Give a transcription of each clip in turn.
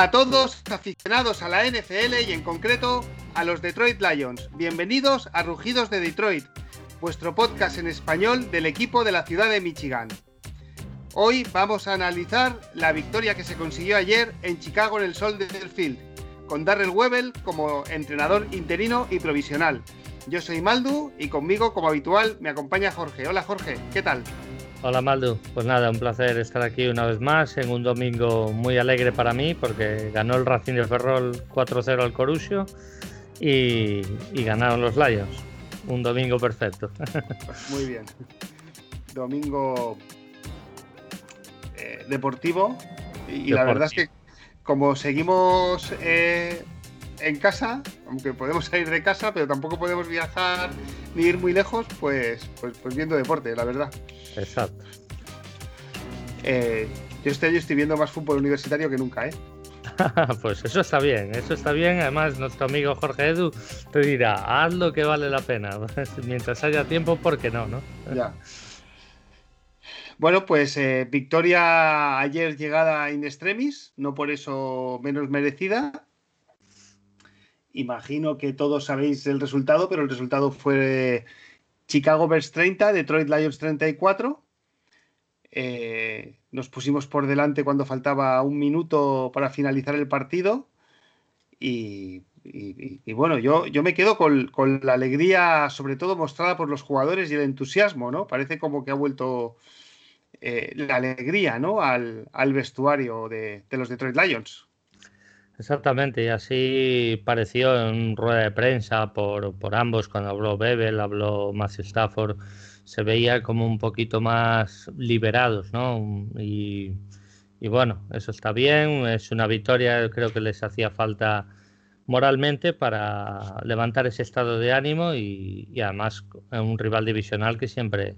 A todos aficionados a la NFL y en concreto a los Detroit Lions. Bienvenidos a Rugidos de Detroit, vuestro podcast en español del equipo de la ciudad de Michigan. Hoy vamos a analizar la victoria que se consiguió ayer en Chicago en el Sol del Field, con Darrell Webel como entrenador interino y provisional. Yo soy Maldu y conmigo, como habitual, me acompaña Jorge. Hola Jorge, ¿qué tal? Hola Maldu, pues nada, un placer estar aquí una vez más en un domingo muy alegre para mí porque ganó el Racing de Ferrol 4-0 al Corusio y, ganaron los Lions. Un domingo perfecto. Muy bien. Domingo eh, deportivo y, la verdad es que como seguimos eh, en casa, aunque podemos salir de casa, pero tampoco podemos viajar ni ir muy lejos, pues, pues, pues viendo deporte, la verdad. Exacto. Eh, yo este año estoy viendo más fútbol universitario que nunca, ¿eh? pues eso está bien, eso está bien. Además, nuestro amigo Jorge Edu te dirá, haz lo que vale la pena. Mientras haya tiempo, ¿por qué no? no? Ya. Bueno, pues eh, victoria ayer llegada in extremis, no por eso menos merecida. Imagino que todos sabéis el resultado, pero el resultado fue Chicago Bears 30, Detroit Lions 34. Eh, nos pusimos por delante cuando faltaba un minuto para finalizar el partido. Y, bueno, yo, yo me quedo con, la alegría, sobre todo mostrada por los jugadores y el entusiasmo, ¿no? Parece como que ha vuelto eh, la alegría, ¿no? Al, vestuario de, de los Detroit Lions. Exactamente, y así pareció en rueda de prensa por, por ambos, cuando habló Bebel, habló Matthew Stafford, se veía como un poquito más liberados, ¿no? Y, bueno, eso está bien, es una victoria, creo que les hacía falta moralmente para levantar ese estado de ánimo y, y además un rival divisional que siempre,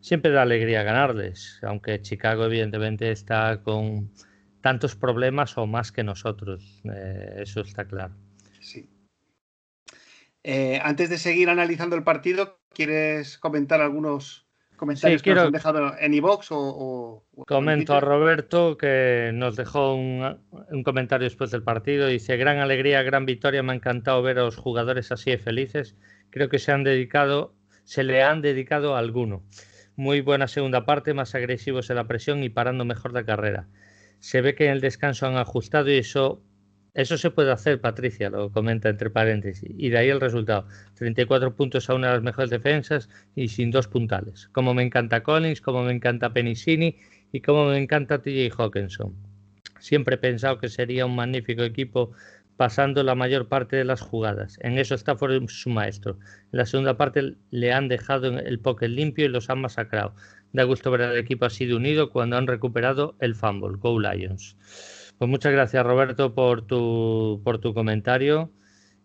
siempre da alegría ganarles, aunque Chicago evidentemente está con tantos problemas o más que nosotros, eh, eso está claro. Sí. Eh, antes de seguir analizando el partido, ¿quieres comentar algunos comentarios que nos han dejado en iVox o, Comento a Roberto que nos dejó un, comentario después del partido. Dice, gran alegría, gran victoria, me ha encantado ver a los jugadores así de felices. Creo que se han dedicado, se le han dedicado a alguno. Muy buena segunda parte, más agresivos en la presión y parando mejor la carrera se ve que en el descanso han ajustado y eso, eso se puede hacer, Patricia, lo comenta entre paréntesis. Y de ahí el resultado. 34 puntos a una de las mejores defensas y sin dos puntales. Como me encanta Collins, como me encanta Penicini y como me encanta TJ Hawkinson. Siempre he pensado que sería un magnífico equipo pasando la mayor parte de las jugadas. En eso está por su maestro. En la segunda parte le han dejado el pocket limpio y los han masacrado. Da gusto ver al equipo así de unido cuando han recuperado el fumble. Go Lions. Pues muchas gracias Roberto por tu, por tu comentario.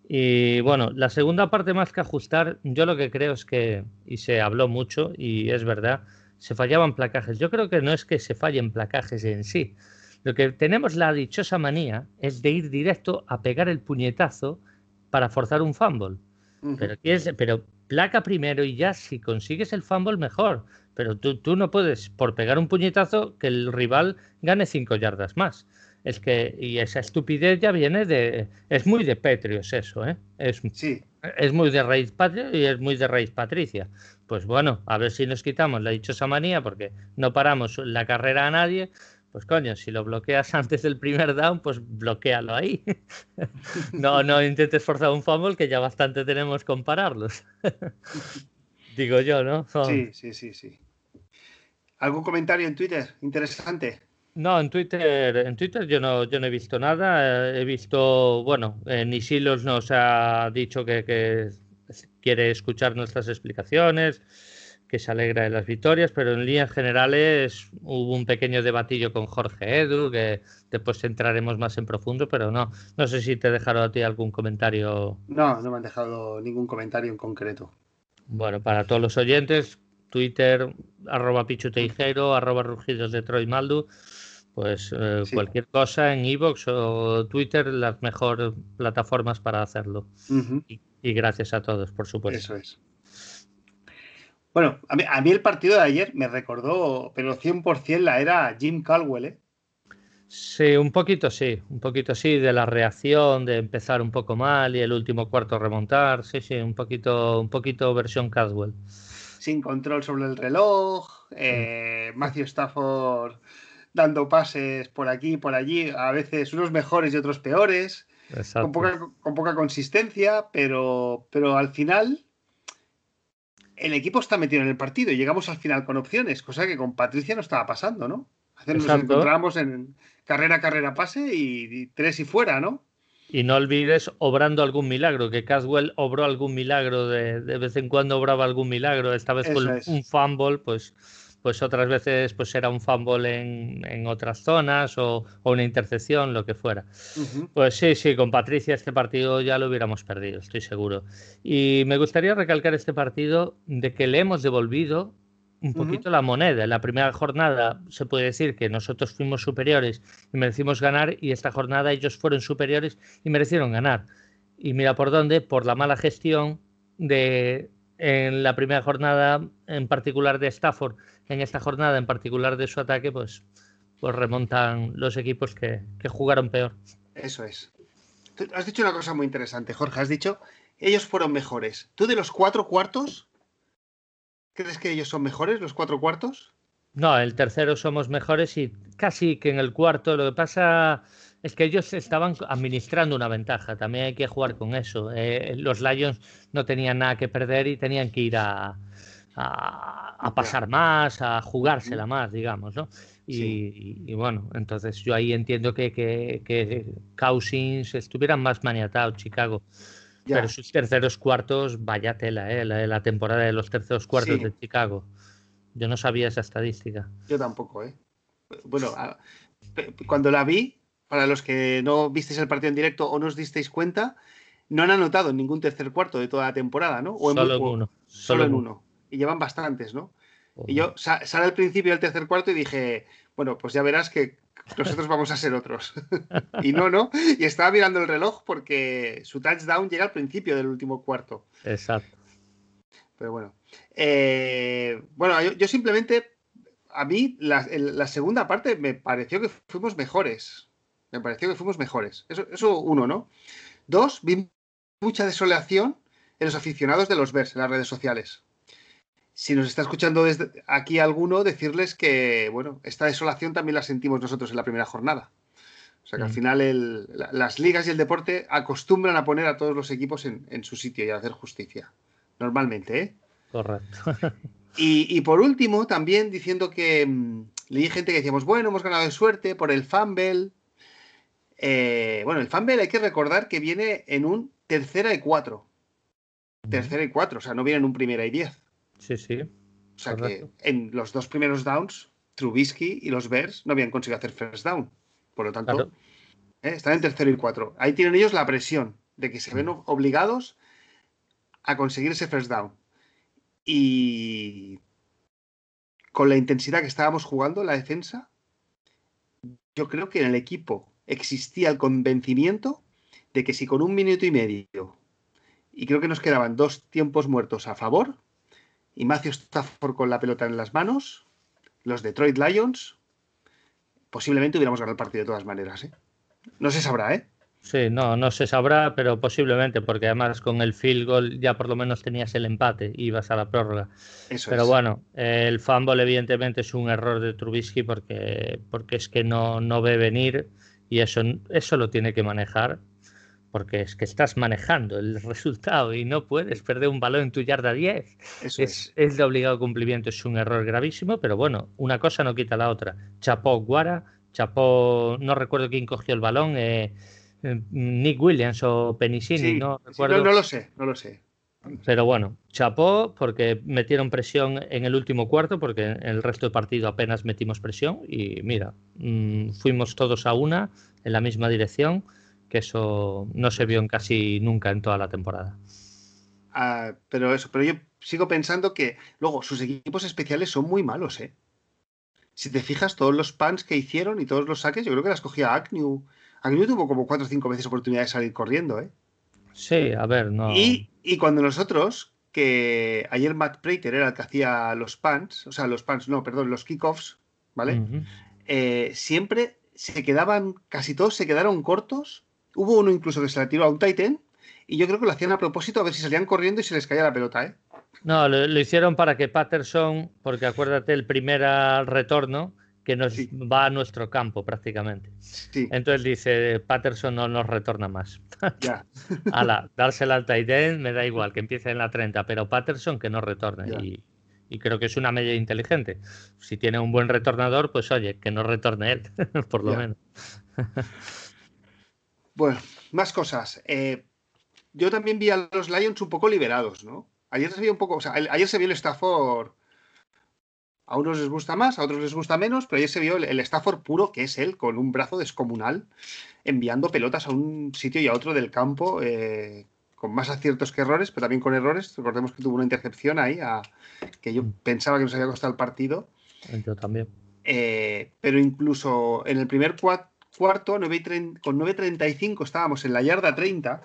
Y bueno, la segunda parte más que ajustar, yo lo que creo es que, y se habló mucho, y es verdad, se fallaban placajes. Yo creo que no es que se fallen placajes en sí. Lo que tenemos la dichosa manía es de ir directo a pegar el puñetazo para forzar un fumble. pero, pero placa primero y ya si consigues el fumble mejor. Pero tú, tú no puedes, por pegar un puñetazo, que el rival gane cinco yardas más. Es que, y esa estupidez ya viene de. Es muy de Petrios eso, ¿eh? Es, sí. es muy de raíz patria y es muy de raíz patricia. Pues bueno, a ver si nos quitamos la dichosa manía, porque no paramos la carrera a nadie. Pues coño, si lo bloqueas antes del primer down, pues bloquealo ahí. no, no intentes forzar un fumble que ya bastante tenemos con pararlos. Digo yo, ¿no? Sí, sí, sí, sí. ¿Algún comentario en Twitter interesante? No, en Twitter, en Twitter yo no, yo no he visto nada. He visto, bueno, eh, Nisilos nos ha dicho que, quiere escuchar nuestras explicaciones, que se alegra de las victorias, pero en líneas generales hubo un pequeño debatillo con Jorge Edu, que después entraremos más en profundo, pero no, no sé si te dejaron a ti algún comentario. No, no me han dejado ningún comentario en concreto. Bueno, para todos los oyentes, Twitter, arroba Pichu arroba Rugidos de Troy Maldu. Pues eh, cualquier cosa en Evox o Twitter, las mejores plataformas para hacerlo. y, gracias a todos, por supuesto. Eso es. Bueno, a mí, el partido de ayer me recordó, pero 100% la era Jim Caldwell, ¿eh? Sí, un poquito sí, un poquito sí, de la reacción, de empezar un poco mal y el último cuarto remontar, sí, sí, un poquito, un poquito versión Caswell. Sin control sobre el reloj, eh, Matthew Stafford dando pases por aquí y por allí, a veces unos mejores y otros peores, con poca, con poca, consistencia, pero, pero al final el equipo está metido en el partido y llegamos al final con opciones, cosa que con Patricia no estaba pasando, ¿no? Nos encontramos en carrera, carrera, pase y, tres y fuera, ¿no? Y no olvides obrando algún milagro, que Caswell obró algún milagro, de, de vez en cuando obraba algún milagro, esta vez con un fumble, pues, pues otras veces pues era un fumble en, en otras zonas o, o, una intercepción, lo que fuera. Pues sí, sí, con Patricia este partido ya lo hubiéramos perdido, estoy seguro. Y me gustaría recalcar este partido de que le hemos devolvido un poquito la moneda. En la primera jornada se puede decir que nosotros fuimos superiores y merecimos ganar y esta jornada ellos fueron superiores y merecieron ganar. Y mira por dónde, por la mala gestión de en la primera jornada en particular de Stafford, en esta jornada en particular de su ataque, pues, pues remontan los equipos que, que jugaron peor. Eso es. Tú has dicho una cosa muy interesante, Jorge. Has dicho, ellos fueron mejores. Tú de los cuatro cuartos, ¿Crees que ellos son mejores, los cuatro cuartos? No, el tercero somos mejores y casi que en el cuarto. Lo que pasa es que ellos estaban administrando una ventaja. También hay que jugar con eso. Eh, los Lions no tenían nada que perder y tenían que ir a, a, pasar más, a jugársela más, digamos, ¿no? Y, bueno, entonces yo ahí entiendo que, que, que Cousins estuvieran más maniatados, Chicago. Pero sus terceros cuartos, vaya tela, ¿eh? la, temporada de los terceros cuartos de Chicago. Yo no sabía esa estadística. Yo tampoco, ¿eh? Bueno, cuando la vi, para los que no visteis el partido en directo o no os disteis cuenta, no han anotado en ningún tercer cuarto de toda la temporada, ¿no? O solo en, uno. Solo, en uno. Y llevan bastantes, ¿no? Y yo sale al principio del tercer cuarto y dije, bueno, pues ya verás que nosotros vamos a ser otros. y no, no. Y estaba mirando el reloj porque su touchdown llega al principio del último cuarto. Exacto. Pero bueno. Eh, bueno, yo, simplemente, a mí la, segunda parte me pareció que fuimos mejores. Me pareció que fuimos mejores. Eso, eso uno, ¿no? Dos, vi mucha desolación en los aficionados de los Bears en las redes sociales si nos está escuchando desde aquí alguno, decirles que, bueno, esta desolación también la sentimos nosotros en la primera jornada. O sea que al mm. final las ligas y el deporte acostumbran a poner a todos los equipos en, su sitio y a hacer justicia. Normalmente, ¿eh? Correcto. Y, por último, también diciendo que mm, leí gente que decíamos, bueno, hemos ganado de suerte por el fumble. Eh, bueno, el fumble hay que recordar que viene en un tercera y cuatro. Tercera y cuatro, o sea, no viene en un primera y diez. Sí, sí. O sea que en los dos primeros downs, Trubisky y los Bears no habían conseguido hacer first down. Por lo tanto, ¿eh? están en tercero y cuatro. Ahí tienen ellos la presión de que se ven obligados a conseguir ese first down. Y con la intensidad que estábamos jugando, la defensa, yo creo que en el equipo existía el convencimiento de que si con un minuto y medio, y creo que nos quedaban dos tiempos muertos a favor, y Matthew Stafford con la pelota en las manos, los Detroit Lions, posiblemente hubiéramos ganado el partido de todas maneras. ¿eh? No se sabrá, ¿eh? Sí, no, no se sabrá, pero posiblemente, porque además con el field goal ya por lo menos tenías el empate y ibas a la prórroga. pero bueno, el fumble evidentemente es un error de Trubisky porque, porque es que no, no ve venir y eso, eso lo tiene que manejar porque es que estás manejando el resultado y no puedes perder un balón en tu yarda 10. es, es. de obligado cumplimiento, es un error gravísimo, pero bueno, una cosa no quita la otra. Chapó Guara, chapó, no recuerdo quién cogió el balón, eh, eh, Nick Williams o Penicini, no recuerdo. no, lo sé, no lo sé. Pero bueno, chapó porque metieron presión en el último cuarto, porque en el resto del partido apenas metimos presión y mira, mm, fuimos todos a una en la misma dirección que eso no se vio en casi nunca en toda la temporada. Ah, pero eso, pero yo sigo pensando que luego sus equipos especiales son muy malos, ¿eh? Si te fijas, todos los pans que hicieron y todos los saques, yo creo que las cogía Agnew. Agnew tuvo como cuatro o cinco veces oportunidad de salir corriendo, ¿eh? Sí, a ver, no. Y, cuando nosotros, que ayer Matt Prater era el que hacía los pans, o sea, los pans, no, perdón, los kickoffs, ¿vale? Eh, siempre se quedaban, casi todos se quedaron cortos. Hubo uno incluso que se la tiró a un Titan y yo creo que lo hacían a propósito a ver si salían corriendo y se les caía la pelota, ¿eh? No, lo, hicieron para que Patterson, porque acuérdate el primer retorno, que nos va a nuestro campo prácticamente. Entonces dice, Patterson no nos retorna más. Ya. Ala, dársela al Taiden me da igual, que empiece en la 30, pero Patterson que no retorne. Y, y, creo que es una medida inteligente. Si tiene un buen retornador, pues oye, que no retorne él, por lo menos. bueno, más cosas. Eh, yo también vi a los Lions un poco liberados, ¿no? Ayer se vio un poco, o sea, ayer se vio el Stafford. A unos les gusta más, a otros les gusta menos, pero ayer se vio el, Stafford puro, que es él, con un brazo descomunal, enviando pelotas a un sitio y a otro del campo, eh, con más aciertos que errores, pero también con errores. Recordemos que tuvo una intercepción ahí, que yo mm. pensaba que nos había costado el partido. Yo también. Eh, pero incluso en el primer cuarto, con 9.35 estábamos en la yarda 30,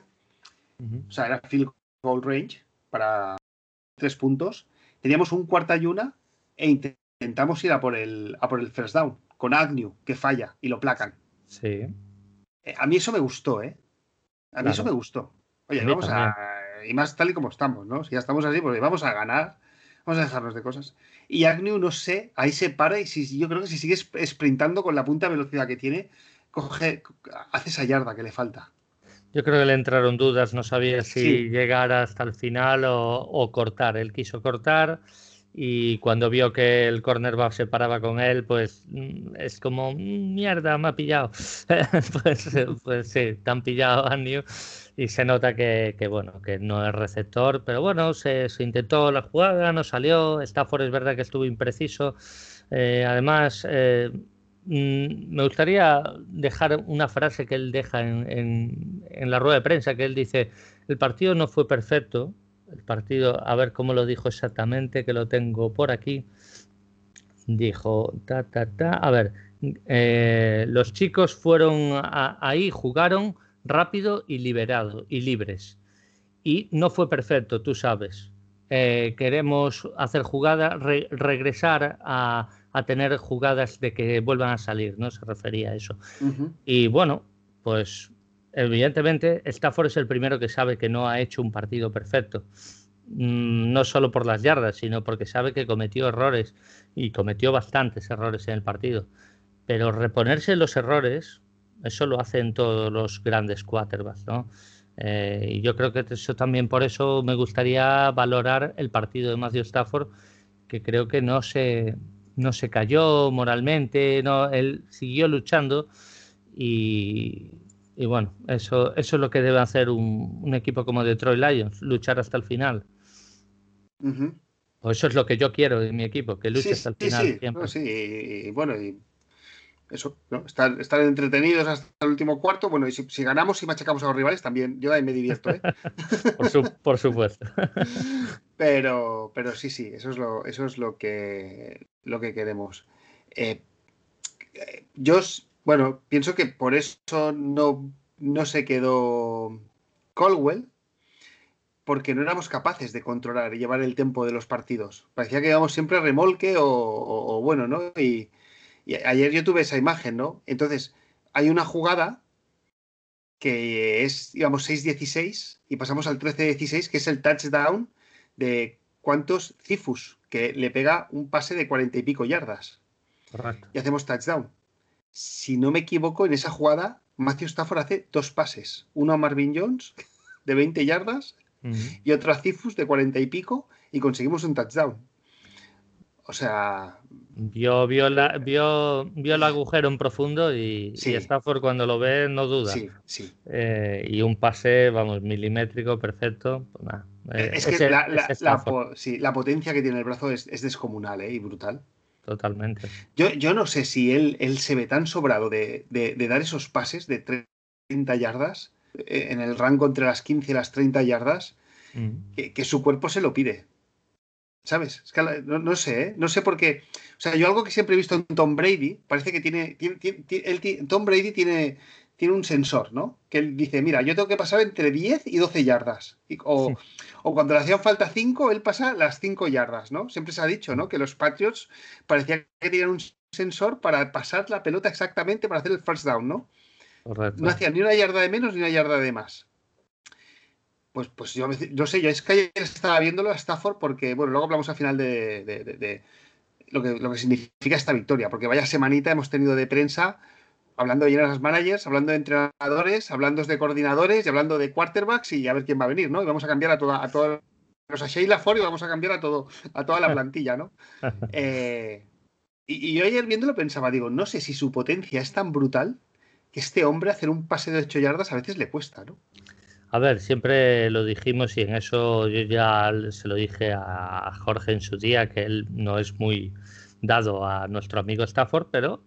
o sea, era field goal range, para tres puntos, teníamos un cuarta y una e intentamos ir a por el, a por el first down con Agnew, que falla y lo placan. Sí. Eh, a mí eso me gustó, ¿eh? A mí eso me gustó. Oye, vamos a. Y más tal y como estamos, ¿no? Si ya estamos así, pues vamos a ganar, vamos a dejarnos de cosas. Y Agnew, no sé, ahí se para y si, yo creo que si sigue sprintando con la punta velocidad que tiene, coge, hace esa yarda que le falta. Yo creo que le entraron dudas, no sabía si llegar hasta el final o, cortar. Él quiso cortar y cuando vio que el cornerback se paraba con él, pues mm, es como, mm, mierda, me ha pillado. pues, pues, sí, te han pillado a New y se nota que, bueno, que no es receptor, pero bueno, se, intentó la jugada, no salió. Stafford es verdad que estuvo impreciso. Eh, además, eh, Mm, me gustaría dejar una frase que él deja en, la rueda de prensa, que él dice, el partido no fue perfecto, el partido, a ver cómo lo dijo exactamente, que lo tengo por aquí, dijo, ta, ta, ta, a ver, eh, los chicos fueron ahí, jugaron rápido y liberado y libres. Y no fue perfecto, tú sabes. Eh, queremos hacer jugada, regresar a a tener jugadas de que vuelvan a salir, ¿no? Se refería a eso. Y bueno, pues evidentemente Stafford es el primero que sabe que no ha hecho un partido perfecto. Mm, no solo por las yardas, sino porque sabe que cometió errores y cometió bastantes errores en el partido. Pero reponerse los errores, eso lo hacen todos los grandes quarterbacks, ¿no? Eh, y yo creo que eso también por eso me gustaría valorar el partido de Matthew Stafford, que creo que no se, no se cayó moralmente, no, él siguió luchando y, bueno, eso, eso es lo que debe hacer un, equipo como Detroit Lions, luchar hasta el final. O eso es lo que yo quiero de mi equipo, que luche hasta el final. Sí, y, bueno, y eso, ¿no? estar, entretenidos hasta el último cuarto. Bueno, y si, ganamos y machacamos a los rivales, también yo ahí me divierto. ¿eh? por, supuesto. pero, pero sí, sí, eso es lo, eso es lo que, lo que queremos. Eh, yo, bueno, pienso que por eso no, no se quedó Colwell, porque no éramos capaces de controlar y llevar el tiempo de los partidos. Parecía que íbamos siempre a remolque o, o bueno, ¿no? Y, y ayer yo tuve esa imagen, ¿no? Entonces, hay una jugada que es, digamos, 6-16 y pasamos al 13-16, que es el touchdown de cuántos Cifus, que le pega un pase de cuarenta y pico yardas. Correcto. Y hacemos touchdown. Si no me equivoco, en esa jugada, Matthew Stafford hace dos pases. Uno a Marvin Jones, de 20 yardas, y otro a Cifus, de cuarenta y pico, y conseguimos un touchdown. O sea. Vio, vio, la, vio, vio el agujero en profundo y, Stafford cuando lo ve no duda. Sí, sí. Eh, y un pase, vamos, milimétrico, perfecto. Pues eh, es que la, la, potencia que tiene el brazo es, descomunal ¿eh? y brutal. Totalmente. Yo, yo no sé si él, él se ve tan sobrado de, dar esos pases de 30 yardas, en el rango entre las 15 y las 30 yardas, mm. que, su cuerpo se lo pide. ¿Sabes? no, sé, ¿eh? No sé por qué. O sea, yo algo que siempre he visto en Tom Brady, parece que tiene. Tom Brady tiene, tiene un sensor, ¿no? Que él dice, mira, yo tengo que pasar entre 10 y 12 yardas. o, cuando le hacían falta 5, él pasa las 5 yardas, ¿no? Siempre se ha dicho, ¿no? Que los Patriots parecía que tenían un sensor para pasar la pelota exactamente para hacer el first down, ¿no? No hacía ni una yarda de menos ni una yarda de más. Pues, pues yo, yo sé, yo es que ayer estaba viéndolo a Stafford porque, bueno, luego hablamos al final de, lo, que, lo que significa esta victoria, porque vaya semanita hemos tenido de prensa hablando de general managers, hablando de entrenadores, hablando de coordinadores y hablando de quarterbacks y a ver quién va a venir, ¿no? Y vamos a cambiar a toda, a toda a Sheila Ford y vamos a cambiar a todo, a toda la plantilla, ¿no? Eh, y, yo ayer viéndolo pensaba, digo, no sé si su potencia es tan brutal que este hombre hacer un pase de 8 yardas a veces le cuesta, ¿no? A ver, siempre lo dijimos y en eso yo ya se lo dije a Jorge en su día, que él no es muy dado a nuestro amigo Stafford, pero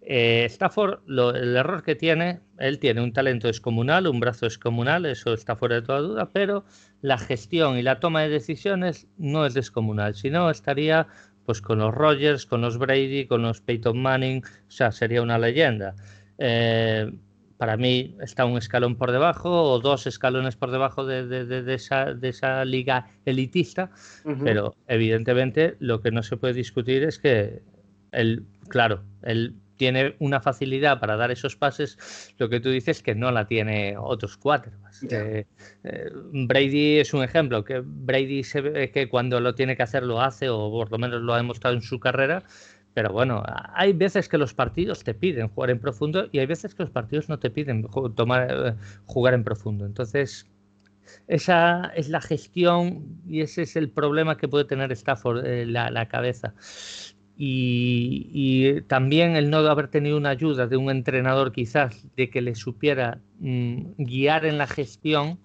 eh, Stafford, el error que tiene, él tiene un talento descomunal, un brazo descomunal, eso está fuera de toda duda, pero la gestión y la toma de decisiones no es descomunal, sino estaría pues con los Rogers, con los Brady, con los Peyton Manning, o sea, sería una leyenda. Eh, para mí está un escalón por debajo o dos escalones por debajo de, esa, liga elitista, pero evidentemente lo que no se puede discutir es que él, claro, él tiene una facilidad para dar esos pases, lo que tú dices que no la tiene otros cuatro. Eh, eh, Brady es un ejemplo, que Brady se ve que cuando lo tiene que hacer lo hace, o por lo menos lo ha demostrado en su carrera, pero bueno, hay veces que los partidos te piden jugar en profundo y hay veces que los partidos no te piden tomar, eh, jugar en profundo. Entonces, esa es la gestión y ese es el problema que puede tener Stafford, eh, la, cabeza. Y, también el no haber tenido una ayuda de un entrenador quizás de que le supiera mm, guiar en la gestión,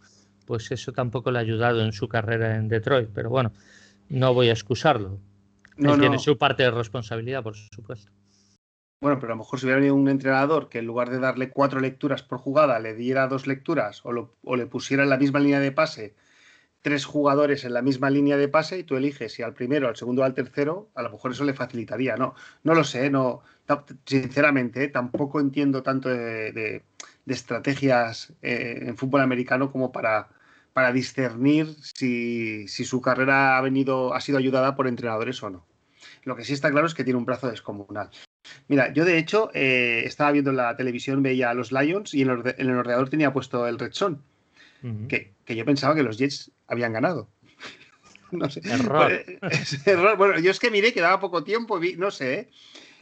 pues eso tampoco le ha ayudado en su carrera en Detroit. Pero bueno, no voy a excusarlo no, tiene su parte de responsabilidad, por supuesto. Bueno, pero a lo mejor si hubiera venido un entrenador que en lugar de darle cuatro lecturas por jugada, le diera dos lecturas o, le pusiera en la misma línea de pase tres jugadores en la misma línea de pase y tú eliges si al primero, al segundo o al tercero, a lo mejor eso le facilitaría. No, no lo sé, no, sinceramente, tampoco entiendo tanto de, estrategias eh, en fútbol americano como para, para discernir si, su carrera ha, venido, ha sido ayudada por entrenadores o no. Lo que sí está claro es que tiene un brazo descomunal. Mira, yo de hecho eh, estaba viendo en la televisión, veía a los Lions y en el, ordenador tenía puesto el Red Son, que, yo pensaba que los Jets habían ganado. no sé. Error. Bueno, yo es que miré que daba poco tiempo, no sé. ¿eh?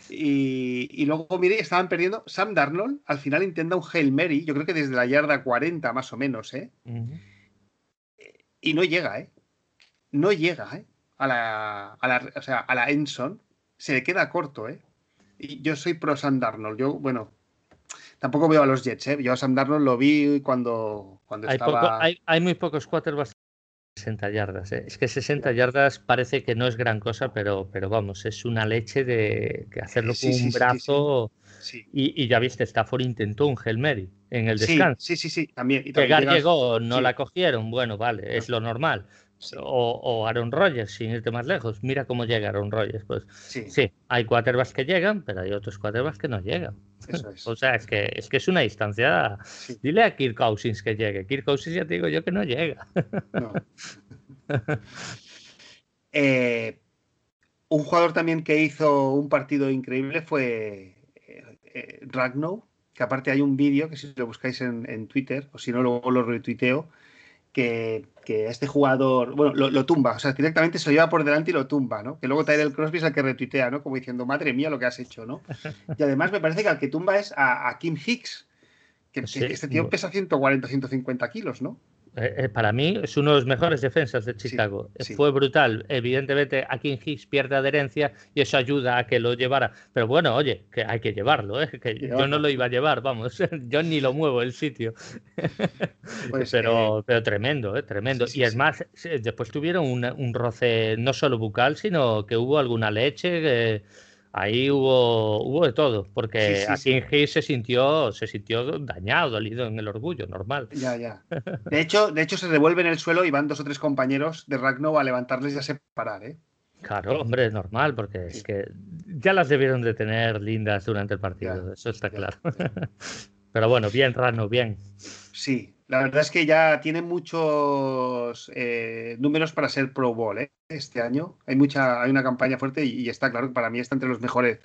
Y, luego miré, estaban perdiendo. Sam Darnold al final intenta un Hail Mary, yo creo que desde la yarda 40 más o menos, ¿eh? y no llega, ¿eh? No llega, ¿eh? A la, a la, o sea, a la Enson se le queda corto, ¿eh? Y yo soy pro Sam Darnold. Yo, bueno, tampoco veo a los Jets, ¿eh? Yo a Sam Darnold lo vi cuando, cuando hay estaba... hay, hay, muy pocos quarterbacks 60 yardas. ¿eh? Es que 60 yardas parece que no es gran cosa, pero, pero vamos, es una leche de que hacerlo con un brazo. Y, ya viste, Stafford intentó un Hail en el descanso. Sí, sí, sí, también. Y llegó, no la cogieron. Bueno, vale, es lo normal. O, Aaron Rodgers, sin irte más lejos. Mira cómo llega Aaron Rodgers. Pues sí, hay quarterbacks que llegan, pero hay otros quarterbacks que no llegan. o sea, es que, es que es una distancia. Dile a Kirk Cousins que llegue. Kirk Cousins ya te digo yo que no llega. Eh, un jugador también que hizo un partido increíble fue eh, eh, Ragnow, que aparte hay un vídeo que si lo buscáis en, en Twitter, o si no, luego lo retuiteo que, este jugador, bueno, lo, tumba, o sea, directamente se lo lleva por delante y lo tumba, ¿no? Que luego el Crosby es el que retuitea, ¿no? Como diciendo, madre mía, lo que has hecho, ¿no? Y además me parece que al que tumba es a, Kim Hicks, que, que este tío pesa 140, 150 kilos, ¿no? Eh, eh, para mí es uno de los mejores defensas de Chicago. Fue brutal. Evidentemente, en Hicks pierde adherencia y eso ayuda a que lo llevara. Pero bueno, oye, que hay que llevarlo, ¿eh? que yo no lo iba a llevar, vamos. yo ni lo muevo el sitio. Pues, pero, pero tremendo, ¿eh? tremendo. y es más, después tuvieron un, roce no solo bucal, sino que hubo alguna leche ahí hubo, hubo de todo, porque aquí en se sintió, se sintió dañado, dolido en el orgullo, normal. Ya, ya. De hecho, de hecho se revuelve en el suelo y van dos o tres compañeros de Ragnow a levantarles y a separar, ¿eh? Claro, hombre, es normal, porque es que ya las debieron de tener lindas durante el partido, eso está claro. Pero bueno, bien, Ragnow, bien. Sí, la verdad es que ya tiene muchos eh, números para ser Pro Bowl ¿eh? este año. Hay mucha, hay una campaña fuerte y, está claro que para mí está entre los mejores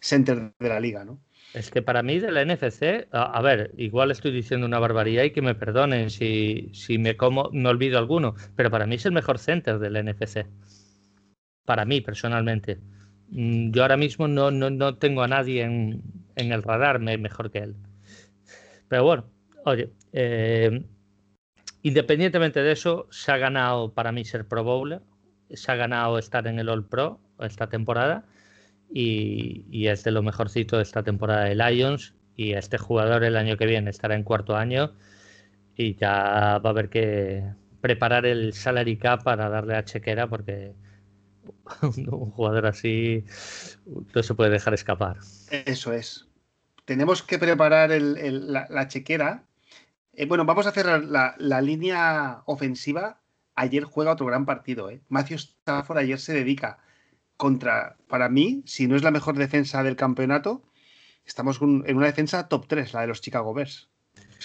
centers de la liga, ¿no? Es que para mí de la NFC, a, ver, igual estoy diciendo una barbaridad y que me perdonen si, si me como, me olvido alguno, pero para mí es el mejor center de la NFC. Para mí, personalmente. Mm, yo ahora mismo no, no, no tengo a nadie en, en el radar mejor que él. Pero bueno, Oye, eh, independientemente de eso, se ha ganado para mí ser Pro Bowler, se ha ganado estar en el All Pro esta temporada y, es de lo mejorcito de esta temporada de Lions y este jugador el año que viene estará en cuarto año y ya va a haber que preparar el salary cap para darle a chequera porque un jugador así no se puede dejar escapar. Eso es. Tenemos que preparar la, chequera eh, bueno, vamos a hacer la, línea ofensiva. Ayer juega otro gran partido. ¿eh? Matthew Stafford ayer se dedica contra, para mí, si no es la mejor defensa del campeonato, estamos en una defensa top 3, la de los Chicago Bears.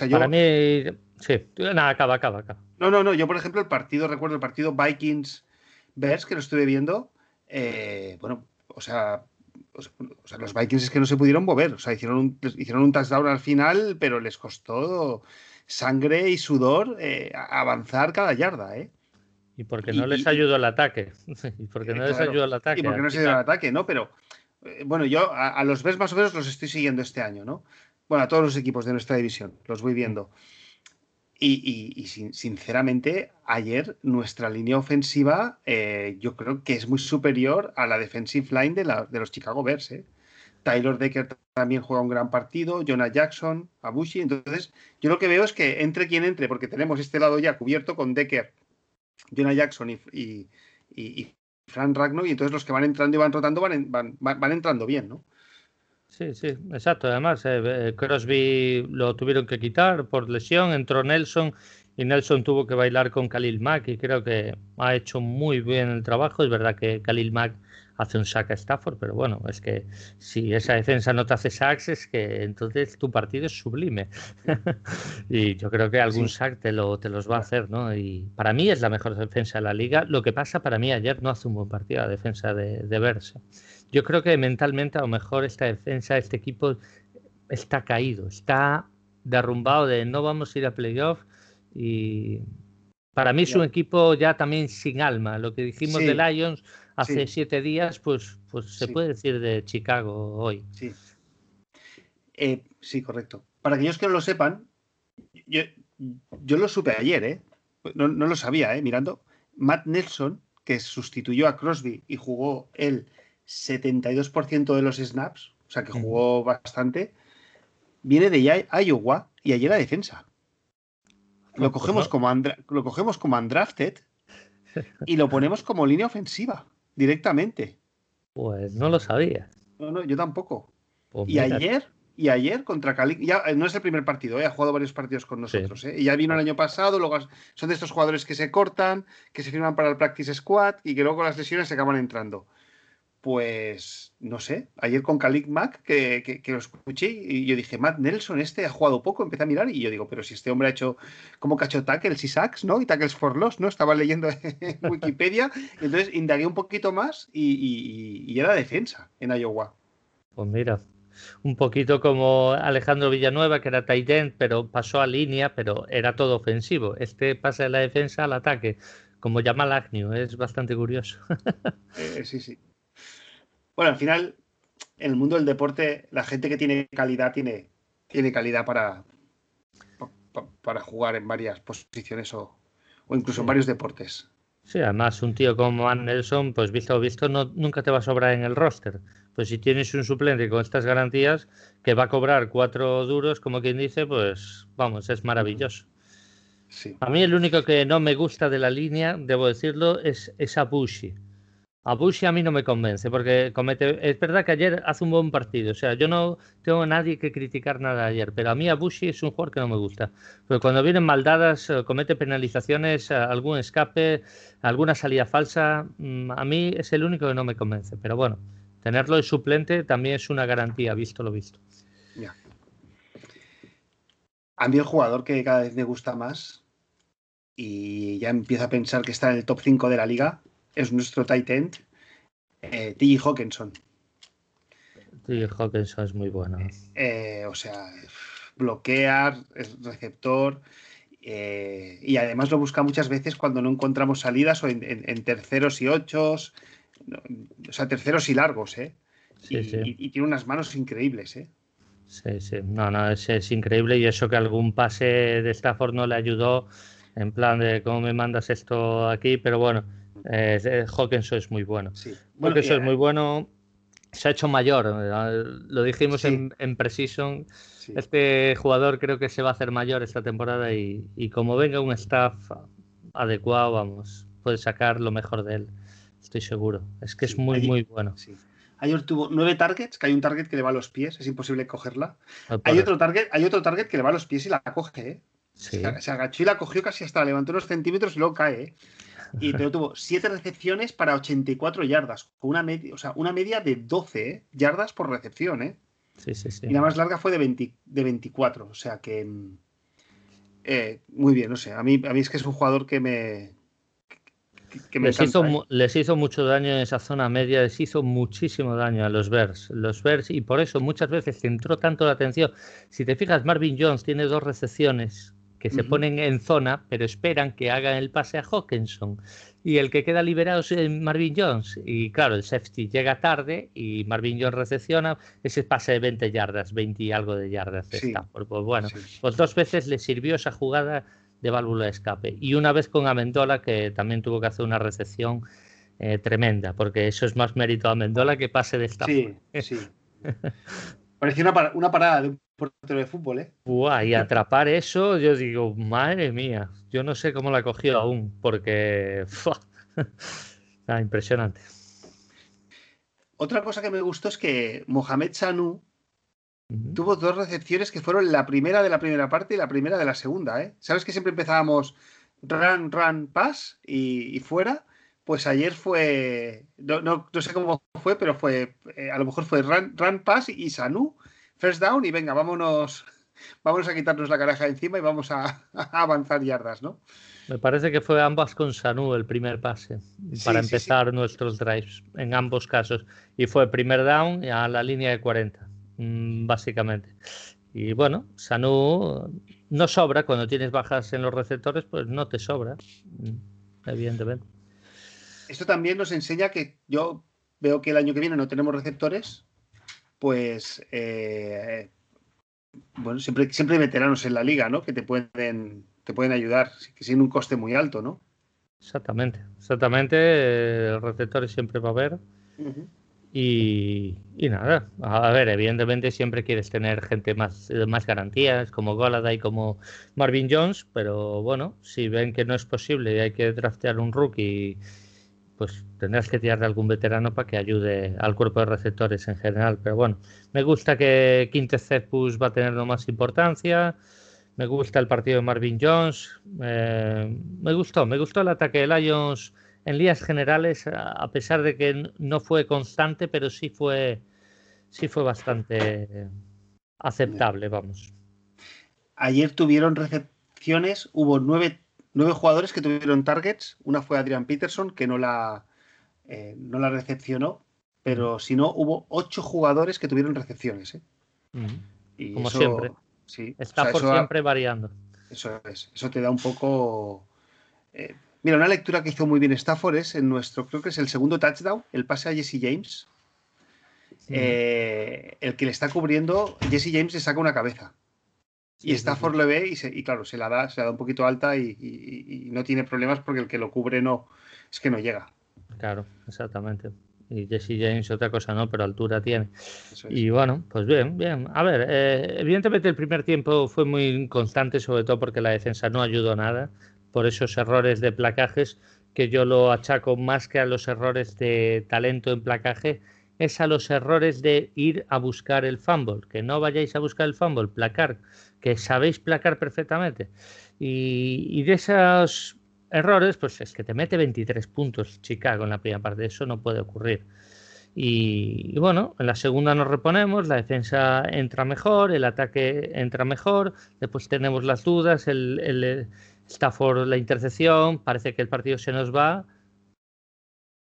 Para mí, sí. Nada, acaba, acaba, acaba. No, no, no. Yo, por ejemplo, el partido, recuerdo el partido Vikings-Bears, que lo estuve viendo. Eh, bueno, o sea, o sea, los Vikings es que no se pudieron mover. O sea, hicieron un, hicieron un touchdown al final, pero les costó sangre y sudor eh, avanzar cada yarda, ¿eh? Y porque no les ayudó el ataque. y porque no les ayudó el ataque. Y porque no les ayudó el ataque, ¿no? Pero eh, bueno, yo a, los ves más o menos los estoy siguiendo este año, ¿no? Bueno, a todos los equipos de nuestra división, los voy viendo. Y, sinceramente, ayer nuestra línea ofensiva eh, yo creo que es muy superior a la defensive line de, la, de los Chicago Bears. ¿eh? Tyler Decker también juega un gran partido, Jonah Jackson, Abushi. Entonces, yo lo que veo es que entre quien entre, porque tenemos este lado ya cubierto con Decker, Jonah Jackson y, Frank Ragno, y entonces los que van entrando y van rotando van, van, van entrando bien, ¿no? Sí, sí, exacto. Además, eh, eh, Crosby lo tuvieron que quitar por lesión, entró Nelson y Nelson tuvo que bailar con Khalil Mack y creo que ha hecho muy bien el trabajo. Es verdad que Khalil Mack hace un sack a Stafford, pero bueno, es que si esa defensa no te hace sacks, es que entonces tu partido es sublime. y yo creo que algún sack te, lo, te los va a hacer, ¿no? Y para mí es la mejor defensa de la liga. Lo que pasa para mí ayer no hace un buen partido la defensa de, de Versa. Yo creo que mentalmente a lo mejor esta defensa, este equipo está caído, está derrumbado de no vamos a ir a playoff y para mí es un equipo ya también sin alma. Lo que dijimos de Lions hace siete días, pues, pues se puede decir de Chicago hoy. Sí. Eh, sí, correcto. Para aquellos que no lo sepan, yo, yo lo supe ayer, ¿eh? No, no, lo sabía, ¿eh? Mirando. Matt Nelson, que sustituyó a Crosby y jugó el 72% de los snaps, o sea que jugó bastante, viene de Iowa y ayer la defensa. Lo pues cogemos, como lo cogemos como undrafted y lo ponemos como línea ofensiva directamente. Pues no lo sabía. No, no, yo tampoco. Pues y ayer, y ayer contra Cali, ya eh, no es el primer partido, ¿eh? ha jugado varios partidos con nosotros. ¿eh? Y ya vino el año pasado, luego son de estos jugadores que se cortan, que se firman para el practice squad y que luego con las lesiones se acaban entrando. Pues no sé, ayer con Khalid Mack, que, que, lo escuché y yo dije, Matt Nelson, este ha jugado poco, empecé a mirar y yo digo, pero si este hombre ha hecho como cacho tackles y sacks, ¿no? Y tackles for loss, ¿no? Estaba leyendo en Wikipedia, entonces indagué un poquito más y, era defensa en Iowa. Pues mira, un poquito como Alejandro Villanueva, que era tight end, pero pasó a línea, pero era todo ofensivo. Este pasa de la defensa al ataque, como llama Agnew, es bastante curioso. Eh, sí, sí. Bueno, al final, en el mundo del deporte, la gente que tiene calidad tiene, tiene calidad para, para jugar en varias posiciones o, incluso en varios deportes. Sí, además un tío como Ann Nelson, pues visto visto, no, nunca te va a sobrar en el roster. Pues si tienes un suplente con estas garantías que va a cobrar cuatro duros, como quien dice, pues vamos, es maravilloso. Sí. A mí el único que no me gusta de la línea, debo decirlo, es, esa Abushi. A Bushi a mí no me convence, porque comete. Es verdad que ayer hace un buen partido. O sea, yo no tengo a nadie que criticar nada ayer, pero a mí a Bushi es un jugador que no me gusta. Pero cuando vienen maldadas, eh, comete penalizaciones, eh, algún escape, alguna salida falsa, mm, a mí es el único que no me convence. Pero bueno, tenerlo de suplente también es una garantía, visto lo visto. A mí el jugador que cada vez me gusta más y ya empiezo a pensar que está en el top 5 de la liga es nuestro tight end, eh, T. Hawkinson. T. Hawkinson es muy bueno. Eh, o sea, bloquear, es receptor. Eh, y además lo busca muchas veces cuando no encontramos salidas o en, terceros y ochos, o sea, terceros y largos, ¿eh? y, tiene unas manos increíbles, ¿eh? Sí, sí, no, no, es, es, increíble y eso que algún pase de Stafford no le ayudó en plan de cómo me mandas esto aquí, pero bueno, eh, Hawkinson es muy bueno. Sí. Bueno, es muy bueno, se ha hecho mayor, lo dijimos en, en Precision este jugador creo que se va a hacer mayor esta temporada y, como venga un staff adecuado, vamos, puede sacar lo mejor de él. Estoy seguro. Es que es muy, muy bueno. Ayer tuvo nueve targets, que hay un target que le va a los pies, es imposible cogerla. hay otro, target, hay otro target que le va a los pies y la coge, ¿eh? Se, agachó y la cogió casi hasta levantó unos centímetros y luego cae, ¿eh? Y pero tuvo siete recepciones para 84 yardas, con una media, o sea, una media de 12 ¿eh? yardas por recepción, ¿eh? Y la más larga fue de, de 24. O sea que. Mm, eh, muy bien, no sé. A mí, a mí es que es un jugador que me. les, hizo, ¿eh? les hizo mucho daño en esa zona media, les hizo muchísimo daño a los Bears. Los Bears, y por eso muchas veces centró tanto la atención. Si te fijas, Marvin Jones tiene dos recepciones que se ponen en zona, pero esperan que hagan el pase a Hawkinson y el que queda liberado es eh, Marvin Jones. Y claro, el safety llega tarde y Marvin Jones recepciona ese pase de 20 yardas, 20 y algo de yardas de Pues bueno, pues dos veces le sirvió esa jugada de válvula de escape. Y una vez con Amendola, que también tuvo que hacer una recepción eh, tremenda, porque eso es más mérito a Amendola que pase de esta. Sí, sí. Parecía una, una parada de un portero de fútbol, ¿eh? y atrapar eso, yo digo, madre mía, yo no sé cómo la cogió aún, porque. ah, impresionante. Otra cosa que me gustó es que Mohamed Sanu tuvo dos recepciones que fueron la primera de la primera parte y la primera de la segunda, ¿eh? ¿Sabes que siempre empezábamos run, run, pass y, fuera? Pues ayer fue, no, no, sé cómo fue, pero fue, eh, a lo mejor fue run, run, pass y Sanu first down y venga, vámonos, vamos a quitarnos la caraja encima y vamos a, avanzar yardas, ¿no? Me parece que fue ambas con Sanu el primer pase para empezar nuestros drives en ambos casos. Y fue primer down a la línea de 40, mm, básicamente. Y bueno, Sanu no sobra cuando tienes bajas en los receptores, pues no te sobra, mm, evidentemente. Esto también nos enseña que yo veo que el año que viene no tenemos receptores, pues eh, bueno, siempre, siempre hay veteranos en la liga, ¿no? Que te pueden, te pueden ayudar, sin un coste muy alto, ¿no? Exactamente, exactamente. receptores siempre va a haber. y, nada, a ver, evidentemente siempre quieres tener gente más, más garantías, como y como Marvin Jones, pero bueno, si ven que no es posible y hay que draftear un rookie pues tendrás que tirar de algún veterano para que ayude al cuerpo de receptores en general. Pero bueno, me gusta que Quinte Cepus va a tener más importancia. Me gusta el partido de Marvin Jones. Eh, me gustó, me gustó el ataque de Lions en líneas generales, a pesar de que no fue constante, pero sí fue, sí fue bastante aceptable, vamos. Ayer tuvieron recepciones, hubo nueve nueve jugadores que tuvieron targets. Una fue Adrian Peterson, que no la, eh, no la recepcionó, pero si no, hubo ocho jugadores que tuvieron recepciones. ¿eh? y Como siempre. Sí, Está por siempre variando. Eso es. Eso te da un poco. Eh, mira, una lectura que hizo muy bien Stafford es en nuestro, creo que es el segundo touchdown, el pase a Jesse James. el que le está cubriendo, Jesse James le saca una cabeza y Stafford le ve y, claro, se la da, se la da un poquito alta y, no tiene problemas porque el que lo cubre no, es que no llega. Claro, exactamente. Y Jesse James otra cosa no, pero altura tiene. Y bueno, pues bien, bien. A ver, eh, evidentemente el primer tiempo fue muy inconstante, sobre todo porque la defensa no ayudó nada por esos errores de placajes que yo lo achaco más que a los errores de talento en placaje, es a los errores de ir a buscar el fumble, que no vayáis a buscar el fumble, placar que sabéis placar perfectamente. Y, de esos errores, pues es que te mete 23 puntos Chicago en la primera parte. Eso no puede ocurrir. Y, bueno, en la segunda nos reponemos, la defensa entra mejor, el ataque entra mejor, después tenemos las dudas, el, el Stafford la intercepción, parece que el partido se nos va.